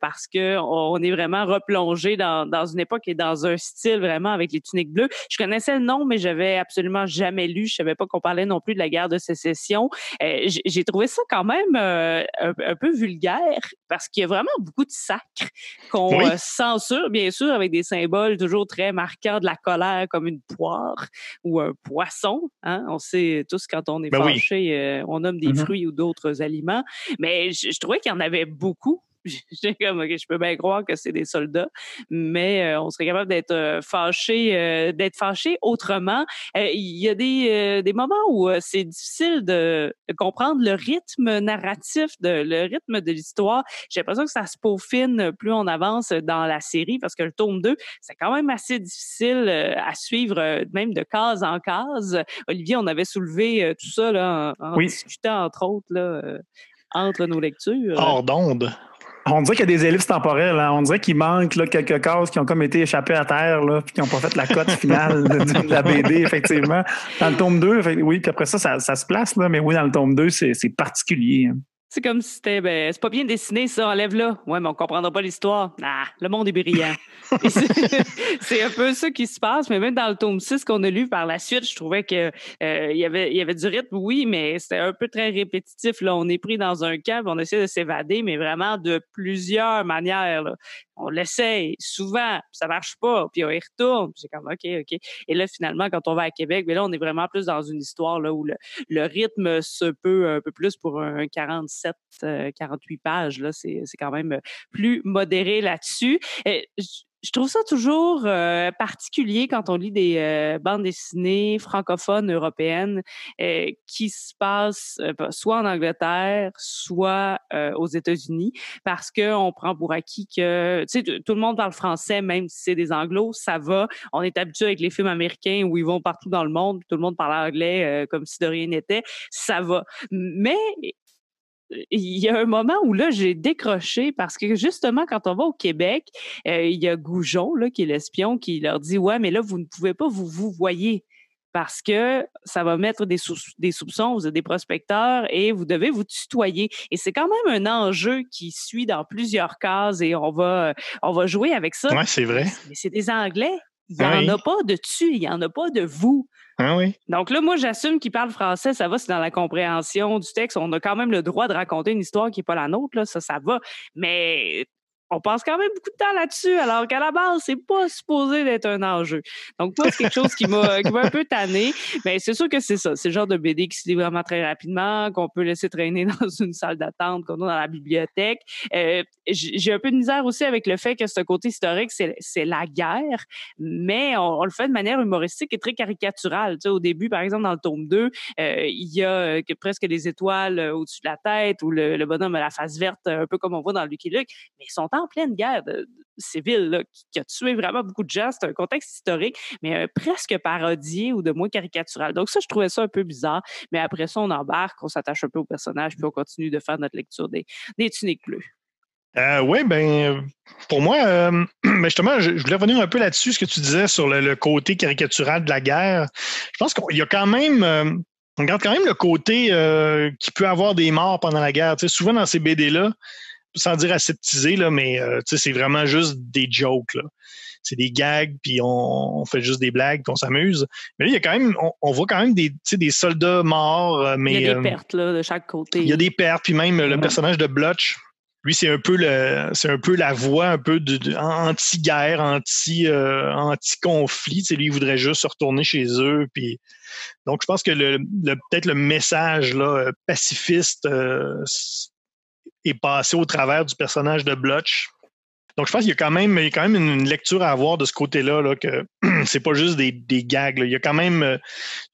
parce que on est vraiment replongé dans, dans une époque et dans un style vraiment avec les tuniques bleues. Je connaissais le nom, mais j'avais absolument jamais lu. Je savais pas qu'on parlait non plus de la guerre de sécession. Euh, j'ai trouvé ça quand même euh, un, peu vulgaire parce qu'il y a vraiment beaucoup de sacres qu'on euh, censure, bien sûr, avec des symboles toujours très marquants de la colère, comme une poire ou un poisson. Hein. On sait tous quand on est ben fâché, on nomme des mm-hmm. fruits ou d'autres aliments. Mais je trouvais qu'il y en avait beaucoup [laughs] J'ai comme, OK, je peux bien croire que c'est des soldats, mais euh, on serait capable d'être euh, fâché, euh, d'être fâché autrement. Il y a des, des moments où c'est difficile de, comprendre le rythme narratif, de, le rythme de l'histoire. J'ai l'impression que ça se peaufine plus on avance dans la série parce que le tome 2, c'est quand même assez difficile à suivre, même de case en case. Olivier, on avait soulevé tout ça là, en, discutant, entre autres, là, entre nos lectures. Hors d'onde. On dirait qu'il y a des ellipses temporelles. Hein. On dirait qu'il manque là, quelques cases qui ont comme été échappées à terre, là, puis qui n'ont pas fait la cote finale de, la BD, effectivement. Dans le tome 2, oui, puis après ça, ça, se place, là, mais oui, dans le tome 2, c'est particulier. Hein. C'est comme si c'était, ben, c'est pas bien dessiné, ça, enlève-là. Ouais, mais on comprendra pas l'histoire. Ah, le monde est brillant. [laughs] [laughs] c'est un peu ça qui se passe, mais même dans le tome 6 qu'on a lu par la suite, je trouvais que euh, y avait, il y avait du rythme, oui, mais c'était un peu très répétitif. Là, on est pris dans un camp, on essaie de s'évader, mais vraiment de plusieurs manières. Là on l'essaye souvent, ça marche pas, puis on y retourne. C'est comme OK, OK. Et là, finalement, quand on va à Québec, mais là, on est vraiment plus dans une histoire là, où le, rythme se peut un peu plus pour un 47, 48 euh, pages. Là, c'est, c'est quand même plus modéré là-dessus je trouve ça toujours particulier quand on lit des bandes dessinées francophones européennes qui se passent soit en Angleterre, soit aux États-Unis, parce que on prend pour acquis que tout le monde parle français, même si c'est des Anglos, ça va. On est habitué avec les films américains où ils vont partout dans le monde, tout le monde parle anglais comme si de rien n'était, ça va. Mais il y a un moment où là, j'ai décroché parce que justement, quand on va au Québec, euh, il y a Goujon, là, qui est l'espion, qui leur dit Ouais, mais là, vous ne pouvez pas vous vous voyez parce que ça va mettre des, des soupçons, vous êtes des prospecteurs et vous devez vous tutoyer. Et c'est quand même un enjeu qui suit dans plusieurs cases et on va, on va jouer avec ça. Oui, c'est vrai. Mais c'est des Anglais. Il n'y en a pas de tu, il n'y en a pas de vous. Ah. Donc là, moi, j'assume qu'il parle français, ça va, c'est dans la compréhension du texte. On a quand même le droit de raconter une histoire qui n'est pas la nôtre, là, ça, ça va. Mais on passe quand même beaucoup de temps là-dessus, alors qu'à la base, c'est pas supposé d'être un enjeu. Donc, moi, c'est quelque chose qui m'a un peu tanné. Mais c'est sûr que c'est ça. C'est le genre de BD qui se lit vraiment très rapidement, qu'on peut laisser traîner [laughs] dans une salle d'attente, qu'on a dans la bibliothèque. Euh, j'ai un peu de misère aussi avec le fait que ce côté historique, c'est la guerre, mais on, le fait de manière humoristique et très caricaturale. Tu sais, au début, par exemple, dans le tome 2, euh, il y a euh, presque des étoiles au-dessus de la tête ou le, bonhomme a la face verte, un peu comme on voit dans Lucky Luke, mais ils sont en pleine guerre civile qui, a tué vraiment beaucoup de gens. C'est un contexte historique, mais euh, presque parodié ou de moins caricatural. Donc ça, je trouvais ça un peu bizarre. Mais après ça, on embarque, on s'attache un peu au personnage, puis on continue de faire notre lecture des, des tuniques bleues. Euh, oui, ben pour moi, euh, [clears throat] ben, justement, je, voulais revenir un peu là-dessus, ce que tu disais sur le, côté caricatural de la guerre. Je pense qu'il y a quand même, on regarde quand même le côté qui peut avoir des morts pendant la guerre. souvent dans ces BD-là, sans dire aseptisé, là, mais euh, c'est vraiment juste des jokes. Là. C'est des gags, puis on, fait juste des blagues, puis on s'amuse. Mais là, il y a quand même, on, voit quand même des, des soldats morts. Mais, il y a des pertes là, de chaque côté. Il y a des pertes, puis même le personnage de Blotch, lui, c'est un peu le, c'est un peu la voix un peu de, anti-guerre, anti, euh, anti-conflit. lui, il voudrait juste se retourner chez eux. Puis, donc, je pense que le, peut-être le message là, pacifiste euh, est passé au travers du personnage de Blotch. Donc, je pense qu'il y a quand même, il y a quand même une lecture à avoir de ce côté-là, là, que [clears throat] c'est pas juste des, gags. Il, y a quand même, a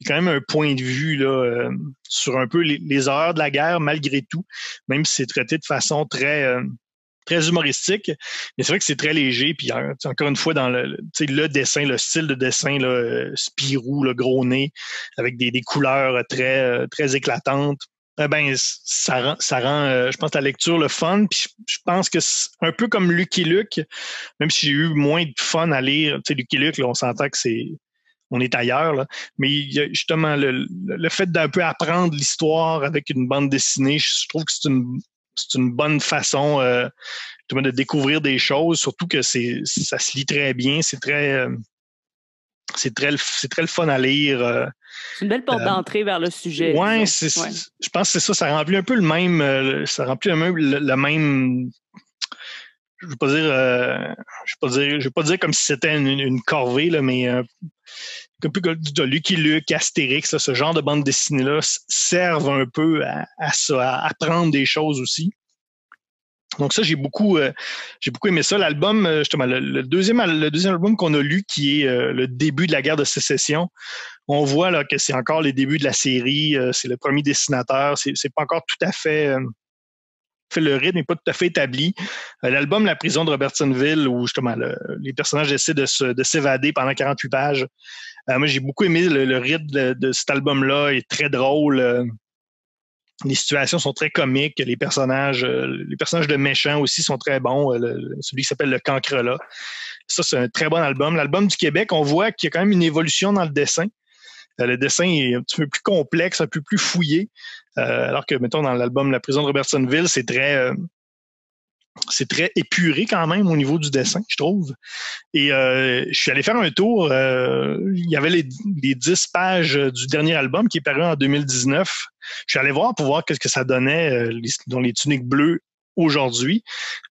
quand même un point de vue là, euh, sur un peu les, les, horreurs de la guerre, malgré tout, même si c'est traité de façon très, euh, très humoristique. Mais c'est vrai que c'est très léger. Puis encore une fois, dans le, le dessin, le style de dessin, là, Spirou, le gros nez, avec des, des couleurs très, très éclatantes. Eh ben, ça rend, ça rend euh, je pense, la lecture le fun. Puis je, pense que c'est un peu comme Lucky Luke, même si j'ai eu moins de fun à lire. Tu sais, Lucky Luke, là, on s'entend que c'est on est ailleurs. Là. Mais justement, le, le fait d'un peu apprendre l'histoire avec une bande dessinée, je trouve que c'est une, c'est une bonne façon euh, de découvrir des choses, surtout que c'est ça se lit très bien, c'est très euh, c'est très, c'est très le fun à lire. Euh, c'est une belle porte euh, d'entrée vers le sujet. Ouais, je pense que c'est ça. Ça remplit un peu le même. Euh, ça remplit un peu le, même. Je ne veux pas dire. je vais pas dire. Je pas dire comme si c'était une, corvée, là, mais un peu de Lucky Luke, Astérix, ce genre de bande dessinée-là servent un peu à, à ça, à apprendre des choses aussi. Donc ça, j'ai beaucoup, euh, j'ai beaucoup aimé ça. L'album, euh, justement, le, deuxième, le deuxième album qu'on a lu, qui est euh, le début de la guerre de sécession, on voit là que c'est encore les débuts de la série. c'est le premier dessinateur. C'est, pas encore tout à fait, fait le rythme n'est pas tout à fait établi. l'album La prison de Robertsonville, où justement les personnages essaient de, se, de s'évader pendant 48 pages. moi, j'ai beaucoup aimé le, rythme de, de, cet album-là. Il est très drôle les situations sont très comiques. Les personnages, euh, les personnages de méchants aussi sont très bons. Euh, celui qui s'appelle Le Cancre-là. Ça, c'est un très bon album. L'album du Québec, on voit qu'il y a quand même une évolution dans le dessin. Euh, le dessin est un petit peu plus complexe, un peu plus fouillé. alors que, mettons, dans l'album La prison de Robertsonville, c'est très c'est très épuré quand même au niveau du dessin, je trouve. Et euh, je suis allé faire un tour. Euh, il y avait les, les 10 pages du dernier album qui est paru en 2019. Je suis allé voir pour voir qu'est-ce que ça donnait euh, les, dans les tuniques bleues aujourd'hui,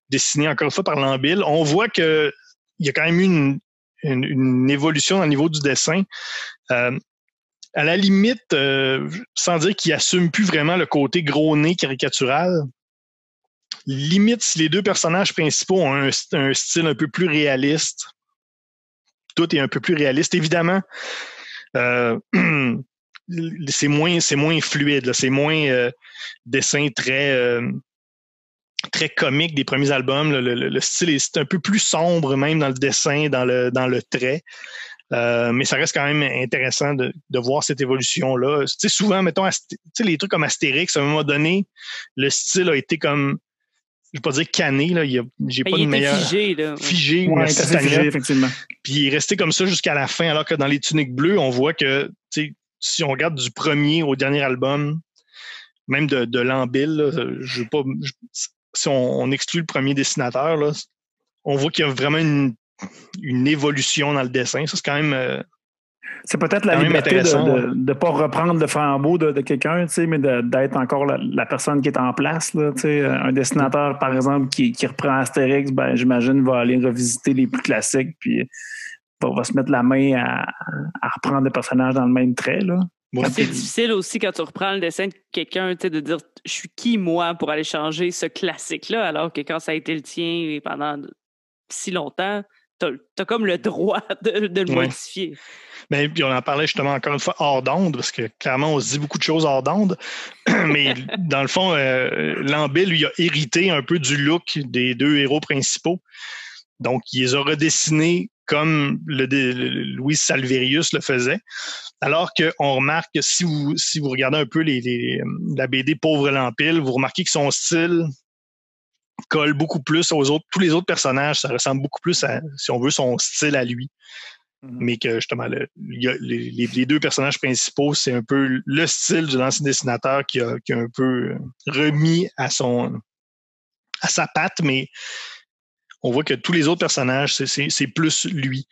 dessinées encore une fois par Lambil. On voit que il y a quand même eu une, évolution au niveau du dessin. À la limite, sans dire qu'il assume plus vraiment le côté gros nez caricatural, limite si les deux personnages principaux ont un, style un peu plus réaliste. Tout est un peu plus réaliste. Évidemment, euh, [clears throat] c'est moins, fluide, c'est moins euh, dessin très, euh, très comique des premiers albums. Le, style est, un peu plus sombre même dans le dessin, dans le, dans le trait. mais ça reste quand même intéressant de, voir cette évolution-là. Tu sais, souvent, mettons, les trucs comme Astérix, à un moment donné, le style a été comme je vais pas dire canné, là. J'ai pas de meilleur. Figé, là. Figé, ouais, figé, effectivement. Puis il est resté comme ça jusqu'à la fin, alors que dans les tuniques bleues, on voit que, si on regarde du premier au dernier album, même de, de Lambil, je pas. si on, exclut le premier dessinateur, là, on voit qu'il y a vraiment une, une évolution dans le dessin. Ça, c'est quand même. Euh, c'est peut-être la liberté de ne pas reprendre le flambeau de, de quelqu'un, mais d'être encore la, personne qui est en place. Là, un dessinateur, par exemple, qui, qui reprend Astérix, ben, j'imagine, va aller revisiter les plus classiques, puis va, se mettre la main à, à, reprendre des personnages dans le même trait. Là. C'est difficile aussi quand tu reprends le dessin de quelqu'un, de dire je suis qui moi pour aller changer ce classique-là, alors que quand ça a été le tien pendant si longtemps, tu as, comme le droit [laughs] de, le modifier. Mais ben, puis on en parlait justement encore une fois hors d'onde, parce que clairement, on se dit beaucoup de choses hors d'onde. [coughs] Mais [laughs] dans le fond, euh, Lambé, lui, a hérité un peu du look des deux héros principaux. Donc, il les a redessinés comme le, Louis Salverius le faisait. Alors qu'on remarque que si vous, si vous regardez un peu les, la BD Pauvre Lampile, vous remarquez que son style colle beaucoup plus aux autres, tous les autres personnages, ça ressemble beaucoup plus à, si on veut, son style à lui. Mhm. Mais que justement, les, deux personnages principaux, c'est un peu le style de l'ancien dessinateur qui a, qui a, un peu remis à son, à sa patte, mais on voit que tous les autres personnages, c'est plus lui.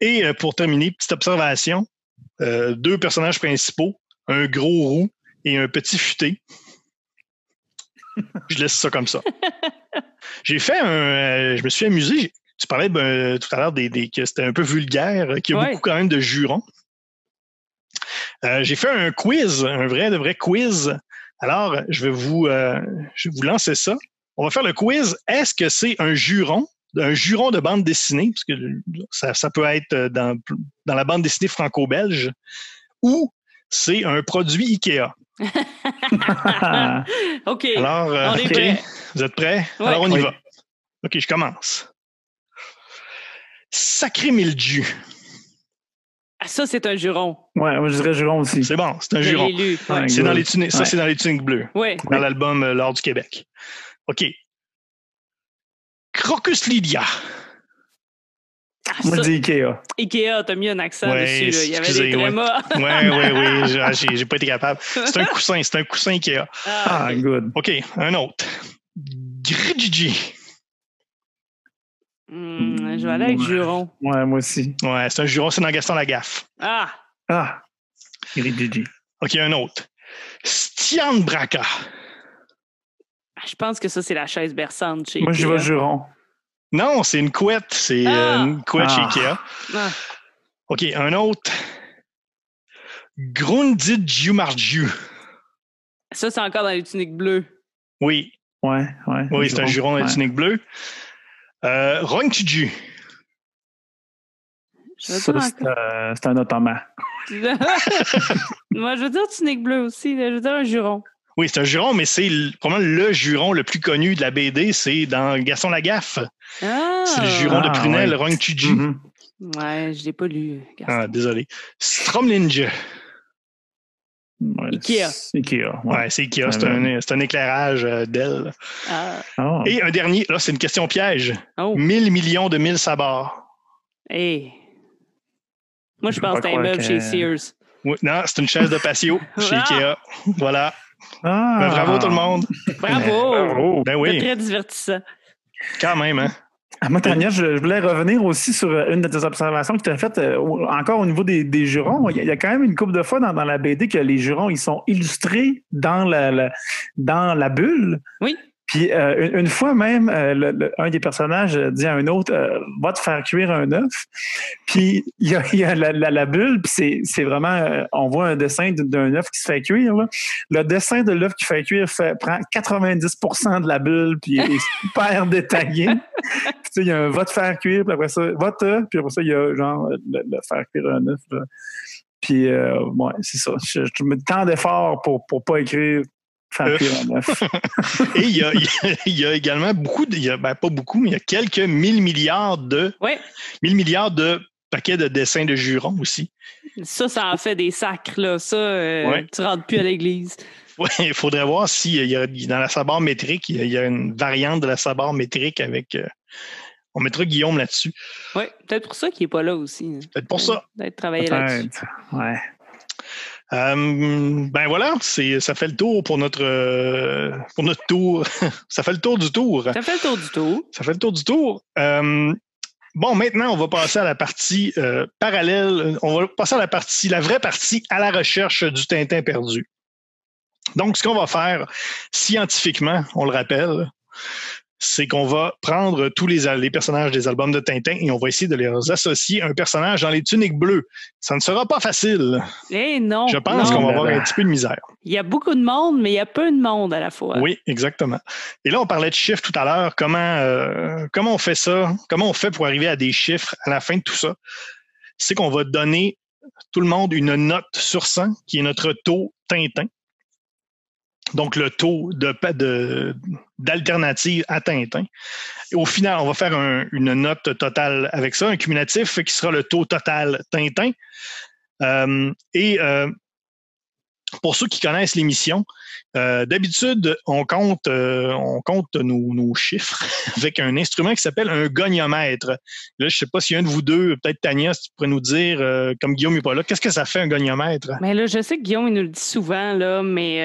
Et euh, pour terminer, petite observation, euh, deux personnages principaux, un gros roux et un petit futé. [laughs] Je laisse ça comme ça. [laughs] [laughs] J'ai fait un. euh, je me suis amusé. Tu parlais ben, tout à l'heure des, des- que c'était un peu vulgaire, euh, qu'il y a Ouais. beaucoup quand même de jurons. Euh, J'ai fait un quiz, un vrai, de vrai quiz. Alors, je vais vous, euh, je vais vous lancer ça. On va faire le quiz. Est-ce que c'est un juron, un juron de bande dessinée, parce que ça, ça peut être dans, dans la bande dessinée franco-belge, ou c'est un produit Ikea? [laughs] [laughs] OK. Alors, euh, On est OK. prêts. Vous êtes prêts? Ouais. Alors, on y Oui. va. OK, je commence. Sacré mildiou. Ah, ça, c'est un juron. ouais, moi, je dirais juron aussi. C'est bon, c'est un Je juron. lu. Ouais. C'est dans les tuniques, ça, Ouais. c'est dans les tuniques bleues, Ouais. dans l'album euh, L'Or du Québec. OK. Crocus Lydia. Ah, Moi, je dis Ikea. Ikea, t'as mis un accent Ouais, dessus. là. Il y avait excusez, des trémas. Ouais, ouais, oui, [laughs] j'ai- pas été capable. C'est un coussin, c'est un coussin Ikea. Ah, Ah, good. OK, un autre. Gridji. Hmm, je vais aller avec juron. Ouais, moi aussi. Ouais, c'est un juron, c'est dans Gaston Lagaffe. Ah, Ah, Gigi. OK, un autre. Stian Braca. je pense que ça, c'est la chaise berçante chez Moi, je Ikea. vais juron. Non, c'est une couette. C'est Ah! euh, une couette Ah. chez Ikea. Ah, OK, un autre. Grundidjumarju. ça, c'est encore dans les tuniques bleues. Oui, Ouais, ouais. oui, c'est un juron dans la Ouais. tunique bleue. Euh, vais Ça, c'est euh, c'est un ottoman. [laughs] Moi, je veux dire tunique bleue aussi. Je veux dire un juron. Oui, c'est un juron, mais c'est probablement le juron le plus connu de la BD. C'est dans Gaston Lagaffe. Ah! C'est le juron de Ah, prunelle, ouais. Ronkuju. Mhm. Ouais, je l'ai pas lu. Gaston. Ah, désolé. Stromlinge. Ouais, Ikea. c'est Ikea. Ouais. Ouais, c'est Ikea. C'est un, éclairage euh, d'elle. Ah. Ah. Et un dernier, là, c'est une question piège. Oh, 1000 millions de mille sabords. hey. Moi, je Je pense que c'est un meuble chez Sears. Oui, non, c'est une chaise de patio [laughs] chez! Ikea. Voilà. Ah. Ben, bravo tout le monde. Bravo! Bravo. Ben C'est oui, très divertissant. quand même, hein. Moi, Tania, je, je voulais revenir aussi sur euh, une de tes observations que tu as faites euh, encore au niveau des, des jurons. Il y, a, quand même une couple de fois dans, dans la BD que les jurons, ils sont illustrés dans la- dans la bulle. Oui. Puis euh, une, une fois même, euh, le- le- un des personnages dit à un autre euh, Va te faire cuire un œuf. Puis il y a, y a la, la- la bulle, puis c'est- c'est vraiment euh, on voit un dessin d'un œuf qui se fait cuire. là. Le dessin de l'œuf qui fait cuire fait, prend 90% de la bulle, puis est [laughs] super détaillé. Puis, tu sais, il y a un va te faire cuire, puis après ça, va te, puis après ça, il y a genre le, le faire cuire un œuf. Puis, euh, ouais, c'est ça. Je, je mets tant d'efforts pour pour pas écrire œuf. [laughs] Et il y a, il y également beaucoup, de, il y a, ben, pas beaucoup, mais il y a quelques mille milliards de, Ouais. mille milliards de paquets de dessins de jurons aussi. Ça, ça en fait des sacres, là. Ça, euh, Ouais. tu rentres plus à l'église. Ouais, il faudrait voir y a, dans la sabord métrique, il y a, il y a une variante de la sabord métrique avec. euh, on mettra Guillaume là-dessus. Oui, peut-être pour ça qu'il n'est pas là aussi. hein. Peut-être pour ça. Peut-être travailler là-dessus. Ouais. Euh, ben voilà, c'est, ça fait le tour pour notre, euh, pour notre tour. [laughs] ça fait le tour du tour. Ça fait le tour du tour. Ça fait le tour du tour. Euh, bon, maintenant, on va passer à la partie parallèle. On va passer à la partie, la vraie partie à la recherche du Tintin perdu. Donc, ce qu'on va faire scientifiquement, on le rappelle, c'est qu'on va prendre tous les, les personnages des albums de Tintin et on va essayer de les associer à un personnage dans les tuniques bleues. Ça ne sera pas facile. Eh non. Je pense qu'on va avoir un petit peu de misère. Il y a beaucoup de monde, mais il y a peu de monde à la fois. Oui, exactement. Et là, on parlait de chiffres tout à l'heure. Comment, euh, comment on fait ça? Comment on fait pour arriver à des chiffres à la fin de tout ça? C'est qu'on va donner tout le monde une note sur 100 qui est notre taux Tintin. Donc, le taux pa- de- d'alternative à Tintin. Au final, on va faire un- une note totale avec ça, un cumulatif qui sera le taux total Tintin. Euh, et euh, pour ceux qui connaissent l'émission, euh, d'habitude, on compte, euh, on compte nos, nos, chiffres [laughs] avec un instrument qui s'appelle un goniomètre. Là, je ne sais pas s'il y a un de vous deux, peut-être Tania, si tu pourrais nous dire, euh, comme Guillaume n'est pas là, qu'est-ce que ça fait un goniomètre? Mais là, je sais que Guillaume il nous le dit souvent, là, mais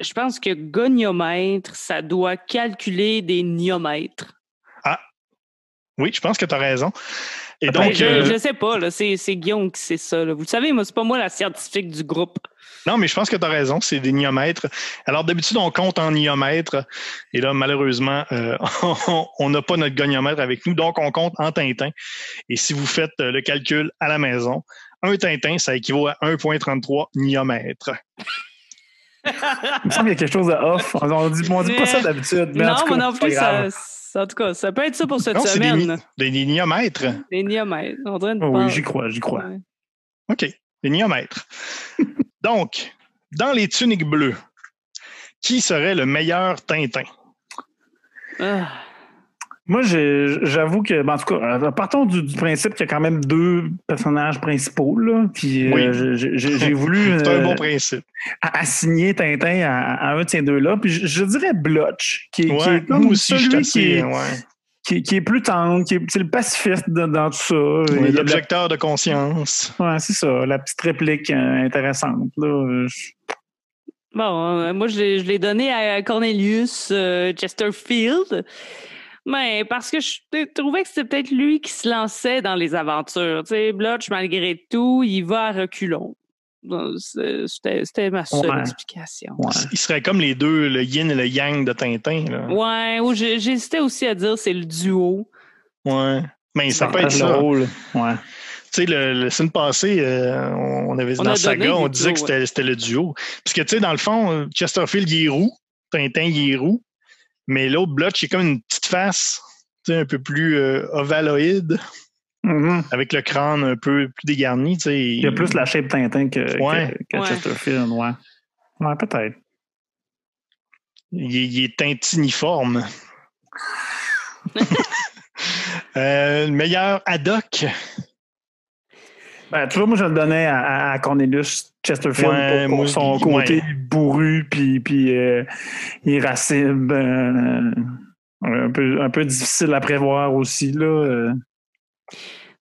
je pense que goniomètre, ça doit calculer des niomètres. Ah, oui, je pense que tu as raison. Et ben, donc, je, ne sais pas, c'est Guillaume qui sait ça. Vous le savez, moi, c'est pas moi la scientifique du groupe. Non, mais je pense que tu as raison, c'est des niomètres. Alors, d'habitude, on compte en niomètres. Et là, malheureusement, euh, [laughs] on n'a pas notre goniomètre avec nous, donc on compte en Tintin. Et si vous faites euh, le calcul à la maison, un Tintin, ça équivaut à 1,33 niomètres. Il me semble qu'il y a quelque chose de off. On dit, dit pas ça d'habitude. Non, mais non plus, ça, en tout cas, ça peut être ça pour cette semaine. Des, des, niomètres. Des niomètres. On dirait oh, oui, j'y crois, j'y crois. OK. Des niomètres. [laughs] Donc, dans les tuniques bleues, qui serait le meilleur Tintin? Ah. Moi, j'avoue que, ben, en tout cas, euh, partons du, principe qu'il y a quand même deux personnages principaux, là, puis euh, j'ai [laughs] voulu. C'est un bon euh, principe. Assigner Tintin à, un de ces deux-là, puis je, dirais Blotch, qui, est comme celui qui est, qui, est plus tendre, qui est, le pacifiste dans, tout ça. L'objecteur de conscience. Ouais, c'est ça, la petite réplique intéressante. Là. Bon, moi, je l'ai donné à Cornelius Chesterfield. Mais parce que je trouvais que c'était peut-être lui qui se lançait dans les aventures. Tu sais, Blotch, malgré tout, il va à reculons. C'était ma seule explication. Il serait comme les deux, le yin et le yang de Tintin. Là. Ouais, ou j'hésitais aussi à dire c'est le duo. Ouais. Mais ça peut être ça. Rôle. Ouais. Tu sais, le, le semaine passée, euh, on avait dans Saga, on disait que c'était le duo. Parce que, tu sais, dans le fond, Chesterfield, il est roux. Tintin, il est roux. Mais l'autre Blotch, il comme une petite face un peu plus euh, ovaloïde. Mm-hmm. Avec le crâne un peu plus dégarni. Il y a plus la shape Tintin que, que, Chesterfield, ouais. Ouais, peut-être. Il, est tintiniforme. [laughs] euh, le meilleur Haddock. Ben, tu vois, moi, je le donnais à, Cornelius Chesterfield pour, son côté bourru puis, puis euh, irascible. Euh, un, peu, un peu difficile à prévoir aussi. Là.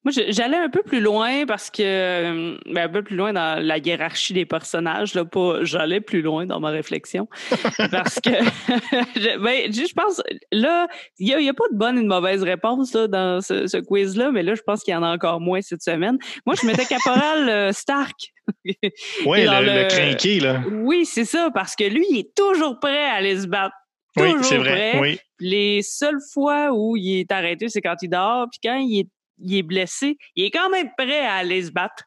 Euh. Moi, j'allais un peu plus loin parce que, ben, un peu plus loin dans la hiérarchie des personnages, là, pas, j'allais plus loin dans ma réflexion. [laughs] parce que, [laughs] je, ben, je pense, là, il n'y a, a, pas de bonne et de mauvaise réponse là, dans ce, ce quiz-là, mais là, je pense qu'il y en a encore moins cette semaine. Moi, je mettais Caporal euh, Stark. [laughs] oui, le, le, là. Oui, c'est ça, parce que lui, il est toujours prêt à aller se battre. oui, c'est vrai. Oui. Les seules fois où il est arrêté, c'est quand il dort, puis quand il est il est blessé, il est quand même prêt à aller se battre.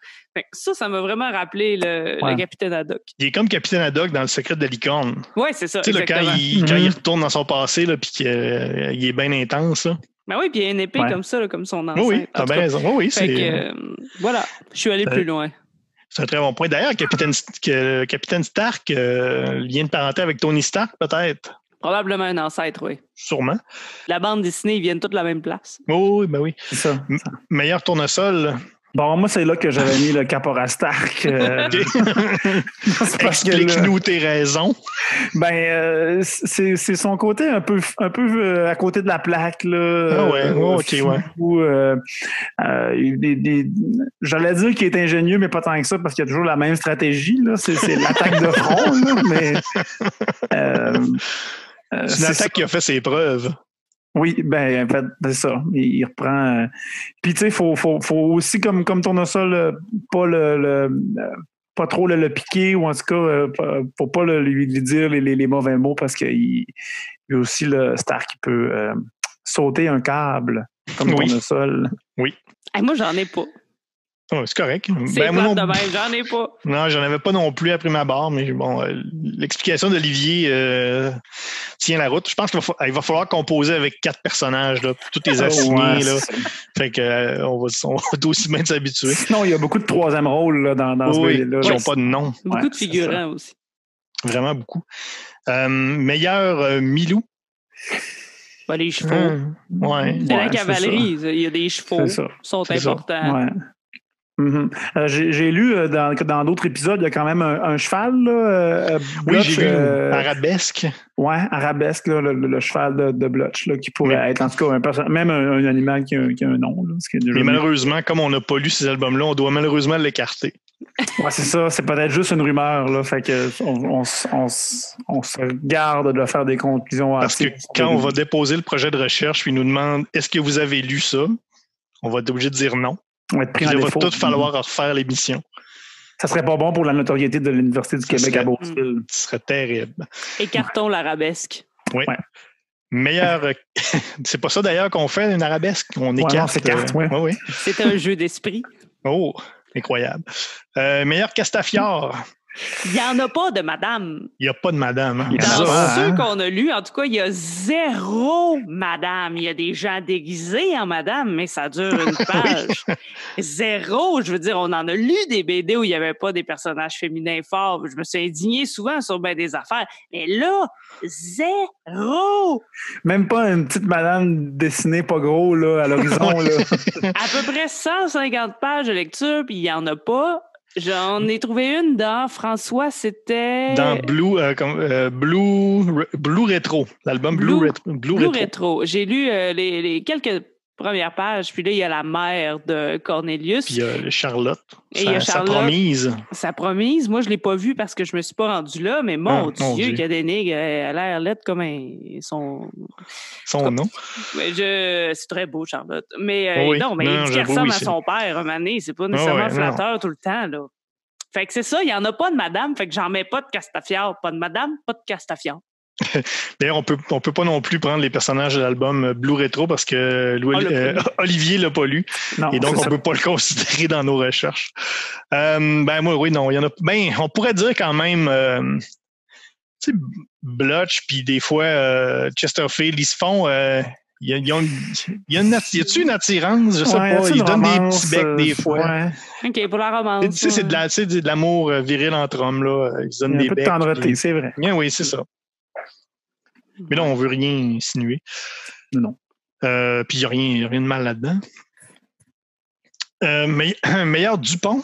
ça, ça m'a vraiment rappelé le, capitaine Haddock. Il est comme capitaine Haddock dans le secret de la licorne. Oui, c'est ça. Tu sais, quand, il, quand il mhm. retourne dans son passé, là, puis qu'il euh, est bien intense. Là. Ben oui, puis il a une épée comme ça, comme son ancêtre. Oui, t'as bien raison. Oui, oui, c'est... Euh, voilà, je suis allé plus loin. C'est un très bon point. D'ailleurs, capitaine, capitaine Stark, euh, lien de parenté avec Tony Stark, peut-être? Probablement un ancêtre, oui. Sûrement. La bande dessinée, ils viennent toutes de la même place. oui, ben oui. C'est ça, Meilleur tournesol. Bon, moi, c'est là que j'avais mis le Capora Stark. Euh... [laughs] [laughs] Explique-nous tes raisons. Ben, euh, c'est son côté un peu, un peu euh, à côté de la plaque. Là, ah ouais, oh, ok, ouais. Euh, j'allais dire qu'il est ingénieux, mais pas tant que ça, parce qu'il y a toujours la même stratégie. C'est l'attaque de front, là, mais. [laughs] Euh, c'est une attaque qui a fait ses preuves. Oui, ben, en fait, c'est ça. Il, reprend. Euh, puis, tu sais, il faut, faut, faut, aussi, comme, comme tournesol, pas le, le pas trop le, piquer ou en tout cas, euh, faut pas lui, dire les, les, mauvais mots parce qu'il y a aussi le star qui peut sauter un câble comme oui. tournesol. Oui. moi, j'en ai pas. Oh, c'est correct. C'est ben, non... j'en ai pas. Non, j'en avais pas non plus après ma barre, mais bon, euh, l'explication d'Olivier euh, tient la route. Je pense qu'il va, va, falloir composer avec quatre personnages, là, tous les [laughs] assignés. là. Fait que euh, on, va, on va [laughs] aussi bien s'habituer. Non, il y a beaucoup de troisième rôle là, dans, dans oui, ce là Qui n'ont pas de nom. Beaucoup de figurants aussi. Vraiment beaucoup. meilleur Milou. Pas les chevaux. Hum, ouais. C'est la cavalerie. Il y a des chevaux. qui sont importants. Mhm. Euh, J'ai lu euh, dans que dans d'autres épisodes, il y a quand même un, un cheval. Là, euh, Oui, j'ai vu arabesque. Ouais, arabesque, là, le, le- le cheval de, de Blotch, qui pourrait Mais- être en tout cas un même un, un animal qui a, qui a un nom. Là, ce qui est déjà Mais malheureusement, comme on n'a pas lu ces albums-là, on doit malheureusement l'écarter. Ouais, c'est ça, c'est peut-être juste une rumeur. Là, fait que on, on, s- on s- on se garde de faire des conclusions Parce que quand on va déposer le projet de recherche, puis il nous demande est-ce que vous avez lu ça? On va être obligé de dire non. On va être pris Puis en il va tout falloir refaire l'émission. Ça serait pas bon pour la notoriété de l'Université du Ça Québec à Beauceville. Ce serait terrible. Écartons l'arabesque. Oui. Ouais. Meilleur. euh, [laughs] c'est pas ça d'ailleurs qu'on fait une arabesque? On écarte. c'est euh, ouais. ouais, ouais. C'est un jeu d'esprit. Oh, incroyable. Euh, meilleur Castafiore. Il n'y en a pas de madame. Il n'y a pas de madame. hein? Il y en a Ça, Dans ceux hein? qu'on a lus, en tout cas, il y a zéro madame. Il y a des gens déguisés en madame, mais ça dure une [laughs] page. Zéro. Je veux dire, on en a lu des BD où il n'y avait pas des personnages féminins forts. Je me suis indignée souvent sur ben des affaires. Mais là, zéro. Même pas une petite madame dessinée pas gros là, à l'horizon. [laughs] À peu près 150 pages de lecture, puis il n'y en a pas. J'en ai trouvé une dans François, c'était. Dans Blue, euh, comme, euh, Blue, Blue Retro, l'album Blue, Blue- Retro. Blue Retro. J'ai lu euh, les, les quelques premières pages, puis là, il y a la mère de Cornelius. Puis il y a Charlotte. Et il y a sa, sa promise. Sa promise, moi, je l'ai pas vue parce que je me suis pas rendu là, mais mon, Ah, mon Dieu, Dieu. qu'il y a des nègres, elle a l'air laide comme un. Son... Son nom. Mais je... C'est très beau, Charlotte. Mais euh, non, mais Non, il dit qu'elle ressemble à son père, un mané. C'est pas nécessairement ouais, non. flatteur tout le temps, là. Fait que c'est ça, il n'y en a pas de madame, fait que j'en mets pas de Castafiore. Pas de madame, pas de Castafiore. D'ailleurs, on peut, on peut pas non plus prendre les personnages de l'album euh, Blue Retro parce que Louis- pas euh, lu. Olivier l'a pas lu. Non, Et donc, on ça. peut pas le considérer dans nos recherches. Euh, ben, moi, oui, non. Il y en a. Ben, on pourrait dire quand même. euh, tu sais, Blotch, puis des fois, euh, Chesterfield, ils se font. euh, il y a, ils ont- il y a une atti- y a-tu une attirance? Je sais Ouais, pas. Ils donnent des petits becs euh, des fois. ouais. OK, pour la romance. Tu sais, c'est de la- tu sais, de l'amour euh, viril entre hommes, là. Ils se Il donnent y a un des peu de becs. tendreté, puis- c'est vrai. Bien, oui, c'est ça. Mais là, on veut rien insinuer. Non. Euh, puis il n'y a, rien- de mal là-dedans. Euh, me- [clears throat] meilleur Dupont.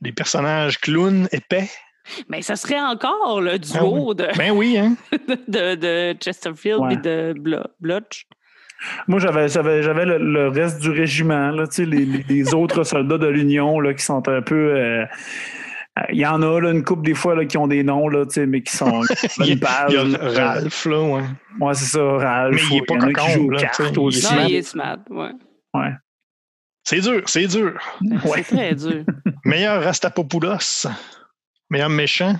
Des personnages clowns épais. Mais ça serait encore le Ah duo de, Ben oui, hein? [laughs] de, de Chesterfield Ouais. et de Blo- Blotch. Moi, j'avais, j'avais, j'avais le, le reste du régiment, là, tu sais, les, les- les autres [laughs] soldats de l'Union là, qui sont un peu. euh, Il y en a là, une couple des fois là, qui ont des noms, là, tu sais, mais qui sont [laughs] Il y a, une page. il y a là. Ralph, là, ouais. Ouais, c'est ça, Ralph. Mais il est ou pas cocon, là, aussi. Non, smart. il est smart, ouais. Ouais. C'est dur, c'est dur. [laughs] Ouais. C'est très dur. [laughs] Meilleur Rastapopoulos. Meilleur méchant.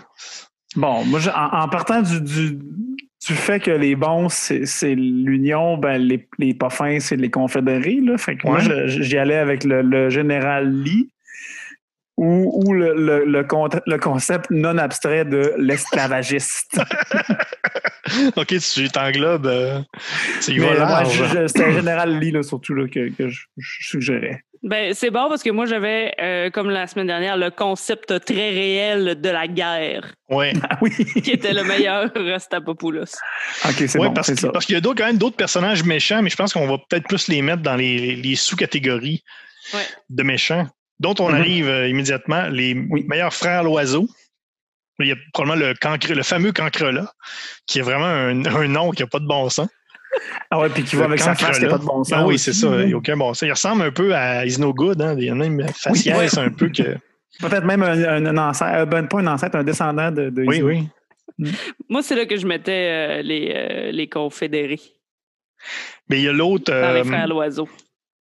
Bon, moi, je- en, en partant du, du, du fait que les bons, c'est, c'est l'Union, ben, les, les pas fins, c'est les confédérés. Là. Fait que moi, Ouais. j'y allais avec le, le général Lee ou, ou le, le, le, con- le concept non abstrait de l'esclavagiste. [laughs] OK, tu t'englobes. euh, c'est c'était le général Lee, là, surtout, là, que, que je, je suggérais. Ben, c'est bon parce que moi, j'avais, euh, comme la semaine dernière, le concept très réel de la guerre, Ouais. Ah oui! [laughs] qui était le meilleur Rastapopoulos. OK, c'est Ouais, bon, parce, c'est que- ça. parce qu'il y a d'autres- quand même d'autres personnages méchants, mais je pense qu'on va peut-être plus les mettre dans les, les sous-catégories Ouais. de méchants, dont on Mhm. arrive euh, immédiatement. Les Oui. meilleurs frères l'oiseau. Il y a probablement le, cancre, le fameux cancrelat, qui est vraiment un, un nom qui n'a pas de bon sens. Ah ouais, puis qui va avec sa face, qui n'a pas de bon sens. Ah oui, c'est ça. Il n'y a aucun bon sens. Il ressemble un peu à Is No Good. Hein? Il y en a même faciès un peu que. Peut-être même un, un, un ancêtre, euh, ben, pas un ancêtre, un descendant de, de Oui, oui. Moi, c'est là que je mettais euh, les, euh, les confédérés Mais il y a l'autre. dans euh, les frères l'oiseau.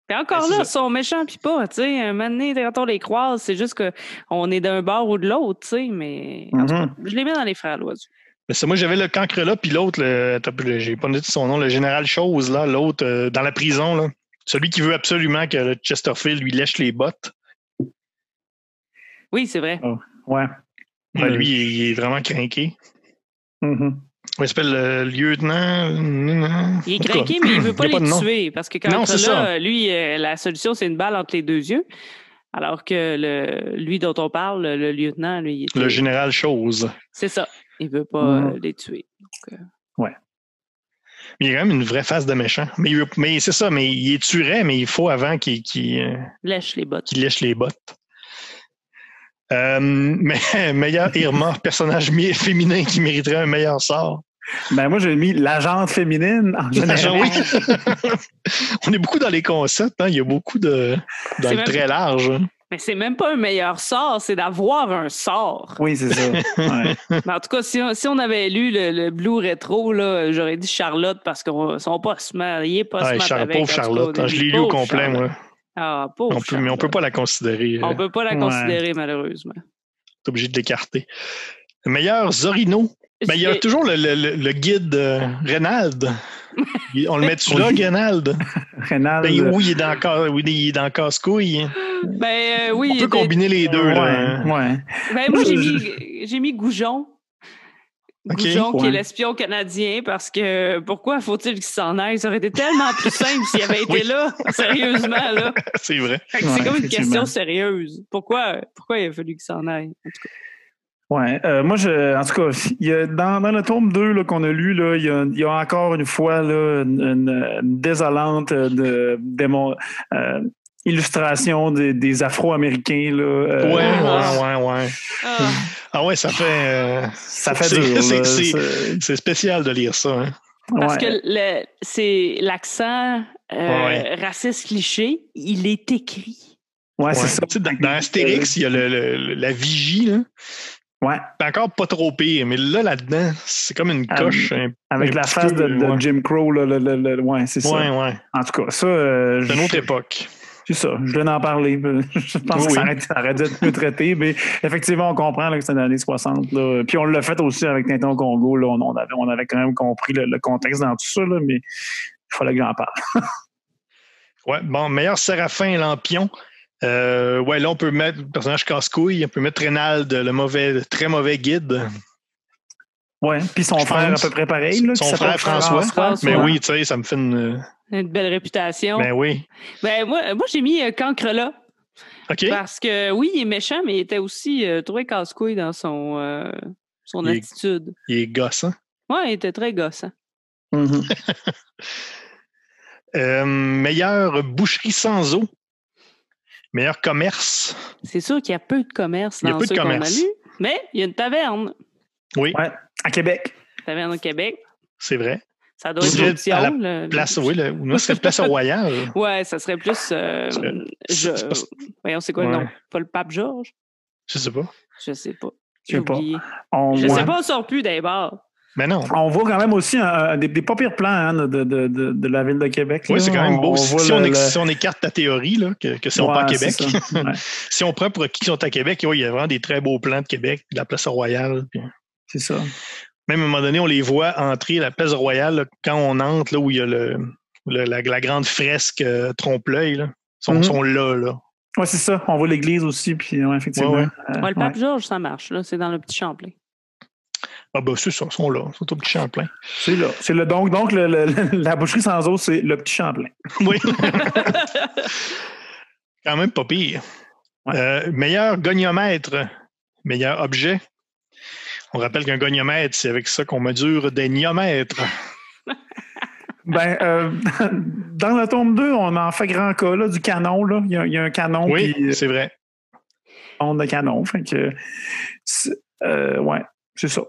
Puis encore ben, c'est là, ils sont méchants puis pas, tu sais. Un moment donné, quand on les croise, c'est juste qu'on est d'un bord ou de l'autre, tu sais, mais en tout cas, Mhm. je les mets dans les frères l'oiseau. Mais c'est moi, j'avais le cancrelat, puis l'autre, j'ai pas noté son nom, le général Chose, là, l'autre, euh, dans la prison, là. Celui qui veut absolument que Chesterfield lui lèche les bottes. Oui, c'est vrai. Ouais. Ben, lui, il est vraiment craqué. mhm. Il s'appelle le lieutenant. Il est craqué, mais il veut pas il les tuer parce que Non, quand c'est là, ça. lui, euh, la solution, c'est une balle entre les deux yeux. Alors que le, lui dont on parle, le lieutenant, lui, il Le général Chose. c'est ça. Il veut pas Mhm. euh, les tuer. Donc, euh, Mais il a quand même une vraie face de méchant. Mais, mais c'est ça, mais il est tuerait, mais il faut avant qu'il qu'il, euh, Lèche les bottes. qu'il lèche les bottes. Euh, mais [laughs] meilleur Irma, personnage mi- féminin qui mériterait un meilleur sort. Ben, moi, j'ai mis l'agente féminine en général. Oui. [laughs] On est beaucoup dans les concepts, hein. il y a beaucoup de dans le très large. Mais c'est même pas un meilleur sort, c'est d'avoir un sort. Oui, c'est ça. Ouais. Mais [laughs] en tout cas, si on, si on avait lu le, le Blue Rétro, là, j'aurais dit Charlotte parce qu'ils sont pas se marier, pas Ouais, se Char- avec. pauvre cas, Charlotte, hein, je l'ai lu au complet, Charlotte. moi. Ah, pauvre On peut, mais on peut pas la considérer. On euh, peut pas la Ouais. considérer, malheureusement. T'es obligé de l'écarter. Le meilleur Zorino. Ben, il y a toujours le, le- le- guide euh, Reynald. On le met-tu là, [laughs] Oui. Reynald? Rénal. Ben, oui, il est dans, oui, il est dans casse-couille. Ben euh, oui. On peut combiner les deux. ouais, Là. ouais. Ben, moi, Je- j'ai mis, j'ai mis Goujon. Goujon, qui est l'espion canadien, parce que pourquoi faut-il qu'il s'en aille? Ça aurait été tellement plus simple s'il avait [laughs] été Oui. là, sérieusement. là. [laughs] C'est vrai. Ouais, c'est comme une question sérieuse. Pourquoi, pourquoi il a fallu qu'il s'en aille? En tout cas? Ouais, euh, moi, je, en tout cas, il y a, dans, dans le tome 2 là, qu'on a lu, là, il, y a, il y a encore une fois là, une, une- désolante de, démon- euh, illustration des, des Afro-Américains. Là, euh, Ouais, Ah. ouais, ouais, ouais. Ah, Ah ouais, ça fait. euh, Ça fait c'est- dur. c'est- là, c'est- c'est- C'est spécial de lire ça. hein. parce ouais. que le, c'est l'accent euh, Ouais. raciste cliché, il est écrit. Ouais, Ouais. c'est ça. Dans, dans Astérix, il y a le, le- la vigie. Là. Ouais, encore pas trop pire, mais là, là-dedans, c'est comme une Ah, coche. un- avec un la face peu, de, de ouais. Jim Crow. Là, le- le- le- ouais, c'est ça. Ouais, ouais. En tout cas, ça, euh, C'est une autre époque. C'est ça. Je viens d'en parler. [laughs] Je pense Oui, que ça aurait, ça aurait dû être mieux traité, mais effectivement, on comprend là, que c'est dans les années 60. Là. Puis on l'a fait aussi avec Tintin au Congo. Là. On, on avait, on avait quand même compris le, le contexte dans tout ça, là, mais il fallait que j'en parle. [laughs] Ouais, bon, meilleur Séraphin Lampion. Euh, ouais, là, on peut mettre le personnage casse-couille, on peut mettre Reynald, le mauvais, très mauvais guide. Ouais. Puis son Je frère pense. à peu près pareil. Là, Son frère François. François. Mais oui, tu sais, ça me fait une. Une belle réputation. Ben oui. Ben, moi, moi j'ai mis euh, Cancre là. OK. Parce que oui, il est méchant, mais il était aussi euh, très casse-couille dans son, euh, son Il est- attitude. Il est gossant. Ouais, il était très gossant. [laughs] Euh, meilleure boucherie sans eau. Meilleur commerce. C'est sûr qu'il y a peu de commerce Il y a dans peu de ceux qu'on a commerce. lus, mais il y a une taverne. Oui, Ouais. À Québec. Taverne au Québec? c'est vrai. Ça doit être à la le- Place, oui, le, c'est Place Royale. Ouais, ça serait plus. euh, je... Voyons, c'est quoi le Ouais. nom? Pas le pape Georges? Je sais pas. Je sais pas. Je sais J'ai pas. oublié. On, Je sais pas, on sort plus des bars. Mais non. On voit quand même aussi un- un- des, des pas pires plans hein, de, de, de, de la ville de Québec. Oui, c'est quand même beau. On si, le- on, le- si on écarte ta théorie, là, que, que si on pas à c'est Québec. [laughs] Ouais, si on prend pour qui sont à Québec, il y a vraiment des très beaux plans de Québec, puis la Place Royale. puis- c'est ça. Même à un moment donné, on les voit entrer à la Place Royale là, quand on entre, là où il y a le, le- la, la grande fresque euh, trompe-l'œil. là. Ils sont, Mhm. sont là, là. Ouais, c'est ça. On voit l'église aussi, puis ouais, effectivement. Ouais, ouais. Euh, Ouais, le pape Georges, ça marche. là. C'est dans le petit Champlain. Ah ben c'est ça, ils sont là, ils sont au petit Champlain. C'est là. C'est le, donc, donc le- le- la boucherie sans eau, c'est le petit Champlain. Oui. [laughs] Quand même pas pire. Ouais. Euh, meilleur goniomètre, meilleur objet. On rappelle qu'un goniomètre, c'est avec ça qu'on mesure des niomètres. [laughs] Ben, euh, [laughs] dans le tome 2, on en fait grand cas là, du canon. Là. Il, y a, il y a un canon Oui, puis c'est vrai. on de canon. Fait que, euh, ouais, c'est ça.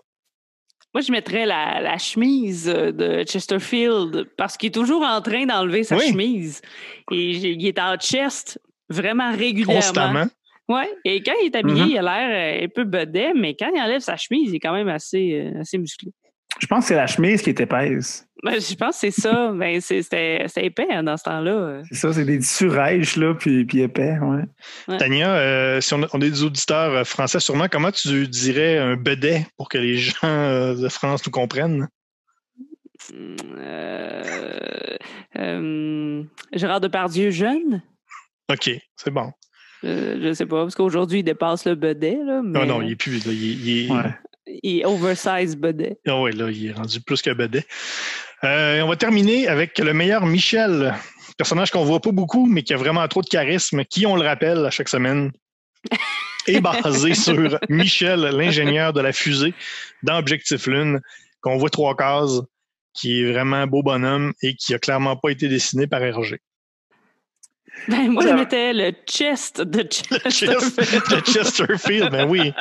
Moi, je mettrais la, la chemise de Chesterfield parce qu'il est toujours en train d'enlever sa Oui. chemise. Et il est en chest vraiment régulièrement. Constamment. Ouais. Et quand il est habillé, Mhm. il a l'air euh, un peu bedet, mais quand il enlève sa chemise, il est quand même assez, euh, assez musclé. Je pense que c'est la chemise qui est épaisse. Ben, je pense que c'est ça. [laughs] Ben, c'est- C'était épais hein, dans ce temps-là. C'est ça, c'est des tissus rêches, là, puis, puis épais. Ouais. Tania, euh, si on a des auditeurs euh, français, sûrement, comment tu dirais un bedet pour que les gens euh, de France nous comprennent? Euh, euh, Gérard Depardieu jeune? OK, c'est bon. Euh, je sais pas, parce qu'aujourd'hui, il dépasse le bedet. Là, mais Non, non, il est plus. là, il, est- il est- Ouais. il est oversize bedet. Ah ouais, là, il est rendu plus que bedet. Euh, on va terminer avec le meilleur Michel, personnage qu'on voit pas beaucoup, mais qui a vraiment trop de charisme, qui, on le rappelle à chaque semaine, [laughs] est basé sur Michel, l'ingénieur de la fusée dans Objectif Lune, qu'on voit trois cases, qui est vraiment un beau bonhomme et qui a clairement pas été dessiné par Hergé. Ben, moi, je mettais le chest de Le Chesterfield. Chest- le Chesterfield, ben oui.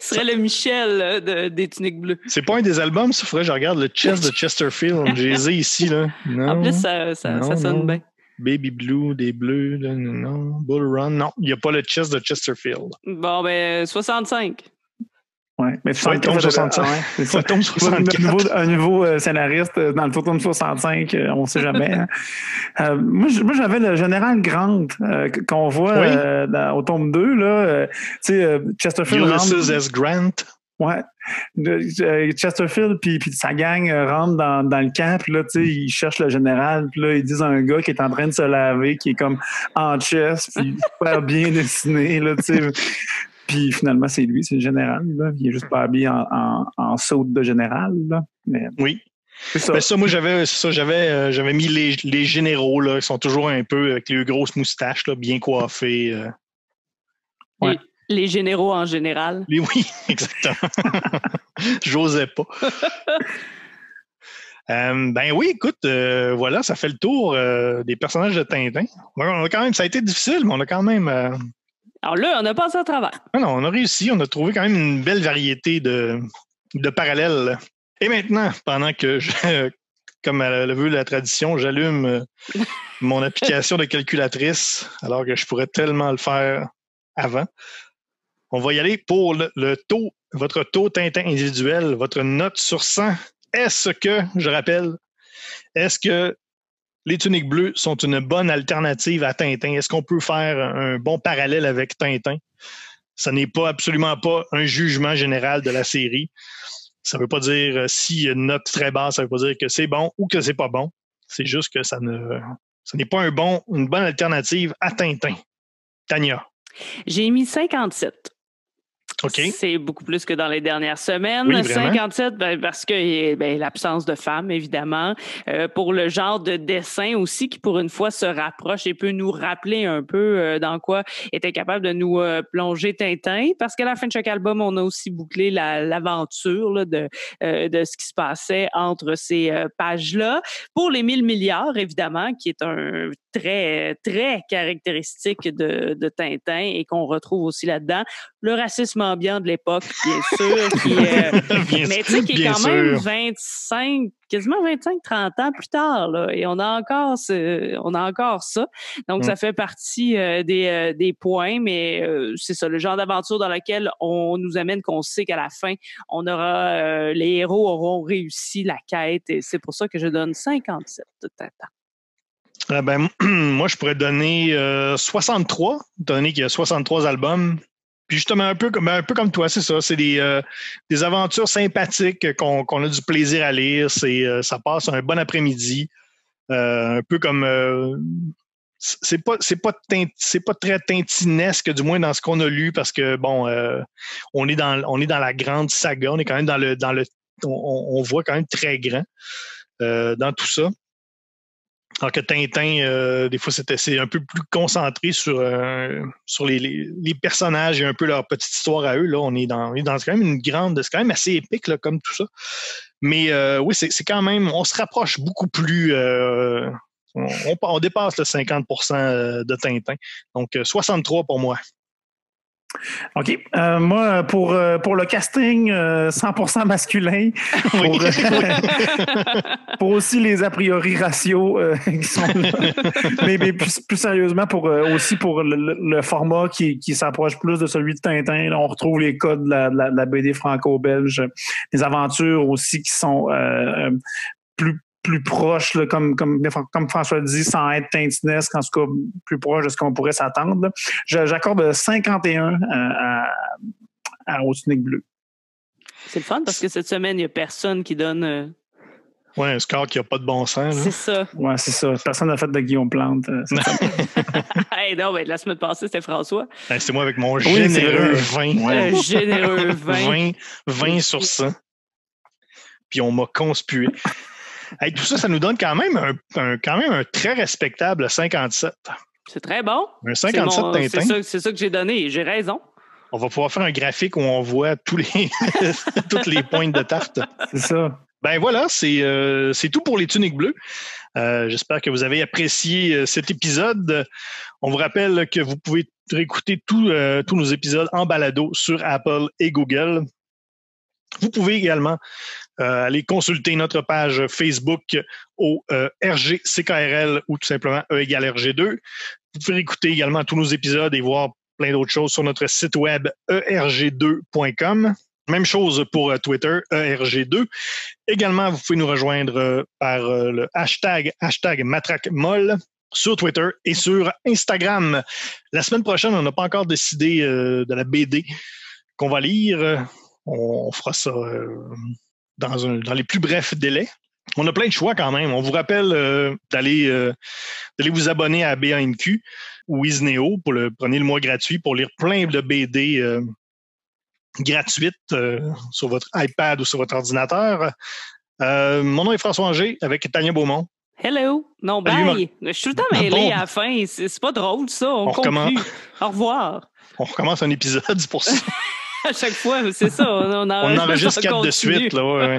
Ce serait le Michel euh, de- des tuniques bleues. C'est pas un des albums, ça faudrait que je regarde le Chest de [laughs] Chesterfield. J'ai les ai ici, là. Non. En plus, ça, ça, Non, ça sonne non. bien. Baby Blue, des bleus, là, non, non. Bull Run, non. Il n'y a pas le Chest de Chesterfield. Bon, ben, 65. Ouais. Mais Ouais, tome 65. ouais, c'est ça. Ça tombe Un 64. nouveau, un nouveau euh, scénariste euh, dans le 65, euh, on ne sait jamais. hein. [laughs] Euh, moi, j'avais le général Grant euh, qu- qu'on voit Oui. euh, dans- au tome 2. Là, tu sais, Chesterfield Ulysses rentre, S. Grant. ouais, Chesterfield puis, puis sa gang rentre dans, dans le camp. Puis là, tu sais, ils cherchent le général. Puis là, ils disent à un gars qui est en train de se laver, qui est comme en chest, puis super bien dessiné. Là, tu sais. Puis finalement, c'est lui, c'est le général. Là. Il est juste pas habillé en, en, en saute de général. Là. Mais Oui. c'est ça. Ben ça, moi, j'avais ça, j'avais, euh, j'avais mis les, les généraux, là, qui sont toujours un peu avec les grosses moustaches, là, bien coiffés. euh. Ouais. Les, les généraux en général. Les- oui, [laughs] exactement. [laughs] J'osais pas. [laughs] Euh, ben oui, écoute, euh, voilà, ça fait le tour euh, des personnages de Tintin. On a quand même, ça a été difficile, mais on a quand même, euh, Alors là, on a passé à travers. ah non, on a réussi, on a trouvé quand même une belle variété de, parallèles. Et maintenant, pendant que [laughs] comme le veut la tradition, j'allume euh, mon application de calculatrice, alors que je pourrais tellement le faire avant. On va y aller pour le, le taux, votre taux Tintin individuel, votre note sur 100. Est-ce que, je rappelle, est-ce que les tuniques bleues sont une bonne alternative à Tintin? Est-ce qu'on peut faire un bon parallèle avec Tintin? Ce n'est pas absolument pas un jugement général de la série. Ça ne veut pas dire euh, si une note très basse, ça ne veut pas dire que c'est bon ou que c'est pas bon. C'est juste que ça ne, ce n'est pas un bon, une bonne alternative à Tintin. Tania. J'ai mis 57. OK. C'est beaucoup plus que dans les dernières semaines. Oui, vraiment. 57, ben, parce que eh, ben, l'absence de femmes, évidemment. Euh, pour le genre de dessin aussi, qui pour une fois se rapproche et peut nous rappeler un peu euh, dans quoi était capable de nous euh, plonger Tintin. Parce qu'à la fin de chaque album, on a aussi bouclé la- l'aventure là, de, euh, de ce qui se passait entre ces euh, pages-là. Pour les 1000 milliards, évidemment, qui est un très, très caractéristique de, de Tintin et qu'on retrouve aussi là-dedans. Le racisme ambiant de l'époque, bien [laughs] sûr, qui, euh, Bien mais tu sais, qui est quand même sûr. 25, quasiment 25, 30 ans plus tard, là, et on a encore ce, on a encore ça. Donc, Mm. ça fait partie euh, des, euh, des points, mais euh, c'est ça, le genre d'aventure dans lequel on nous amène qu'on sait qu'à la fin, on aura, euh, les héros auront réussi la quête, et c'est pour ça que je donne 57 de Tintin. Ah ben, [clears throat] moi, je pourrais donner euh, 63, donner qu'il y a 63 albums. Puis justement, un peu comme, un peu comme toi, c'est ça. C'est des, euh, aventures sympathiques qu'on a du plaisir à lire. C'est, euh, ça passe un bon après-midi. Euh, un peu comme. euh, c'est pas c'est pas très tintinesque du moins dans ce qu'on a lu parce que bon euh, on est dans on est dans la grande saga on est quand même dans le dans le on, voit quand même très grand euh, dans tout ça alors que Tintin, euh, des fois, c'est un peu plus concentré sur, euh, sur les, les, personnages et un peu leur petite histoire à eux. Là, on est dans, on est dans quand même une grande, c'est quand même assez épique là, comme tout ça. Mais euh, oui, c'est quand même, on se rapproche beaucoup plus. euh, on, dépasse le 50% de Tintin. Donc, euh, 63 pour moi. OK. Euh, moi, pour, euh, pour le casting, euh, 100% masculin. Pour, Oui. [laughs] pour aussi les a priori ratios euh, qui sont là. mais, mais plus, plus sérieusement, pour, euh, aussi pour le, le- format qui, qui s'approche plus de celui de Tintin. Là, on retrouve les codes de la, de la- de la BD franco-belge, des aventures aussi qui sont euh, plus plus proches, là, comme, comme, comme François dit, sans être tintinesque, en tout cas plus proche de ce qu'on pourrait s'attendre. J'accorde 51 à, à, à au Tunique Bleu. C'est le fun parce que cette semaine, il n'y a personne qui donne. euh, Ouais, un score qui n'a pas de bon sens. c'est ça. Ouais, c'est ça. Personne n'a fait de Guillaume Plante. euh, [laughs] [laughs] hey, non, mais la semaine passée, c'était François. Ben, C'est moi avec mon Oui, généreux vrai. 20. Ouais. Un généreux 20. 20, 20 sur 100. Puis on m'a conspué. Hey, tout ça, ça nous donne quand même un, un- quand même un très respectable 57. C'est très bon. Un C'est 57 mon- Tintin. C'est ça, que j'ai donné. J'ai raison. On va pouvoir faire un graphique où on voit tous les, [laughs] toutes les pointes de tarte. c'est ça. Ben voilà, c'est euh, c'est tout pour les tuniques bleues. Euh, J'espère que vous avez apprécié euh, cet épisode. On vous rappelle que vous pouvez réécouter euh, tous nos épisodes en balado sur Apple et Google. Vous pouvez également euh, aller consulter notre page Facebook au euh, RGCKRL ou tout simplement E égale RG2. Vous pouvez écouter également tous nos épisodes et voir plein d'autres choses sur notre site web E erg2.com. Même chose pour euh, Twitter, ERG2. Également, vous pouvez nous rejoindre par le hashtag, hashtag MatraqueMolle sur Twitter et sur Instagram. La semaine prochaine, on n'a pas encore décidé de la BD qu'on va lire. On, fera ça dans, un- dans les plus brefs délais. On a plein de choix quand même. On vous rappelle euh, d'aller euh, d'aller vous abonner à BANQ ou Isneo pour le prenez le mois gratuit pour lire plein de BD euh, gratuites sur votre iPad ou sur votre ordinateur. Mon nom est François Angers avec Tania Beaumont. Hello. Non, Salut, bye. Je suis tout le temps mêlé Bon. à la fin. C'est pas drôle, ça. On, On recommence. Au revoir. On recommence un épisode, c'est pour ça. [laughs] [laughs] À chaque fois, c'est ça. On, On enregistre on quatre de suite. Là, ouais, ouais.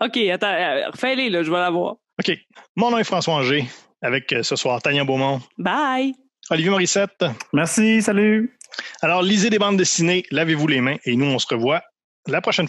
[laughs] OK, attends. euh, Refais-les, là. Je vais la voir. OK. Mon nom est François Angers avec euh, ce soir Tania Beaumont, Bye. Olivier Morissette. Merci, salut. Alors, lisez des bandes dessinées, lavez-vous les mains et nous, on se revoit la prochaine fois.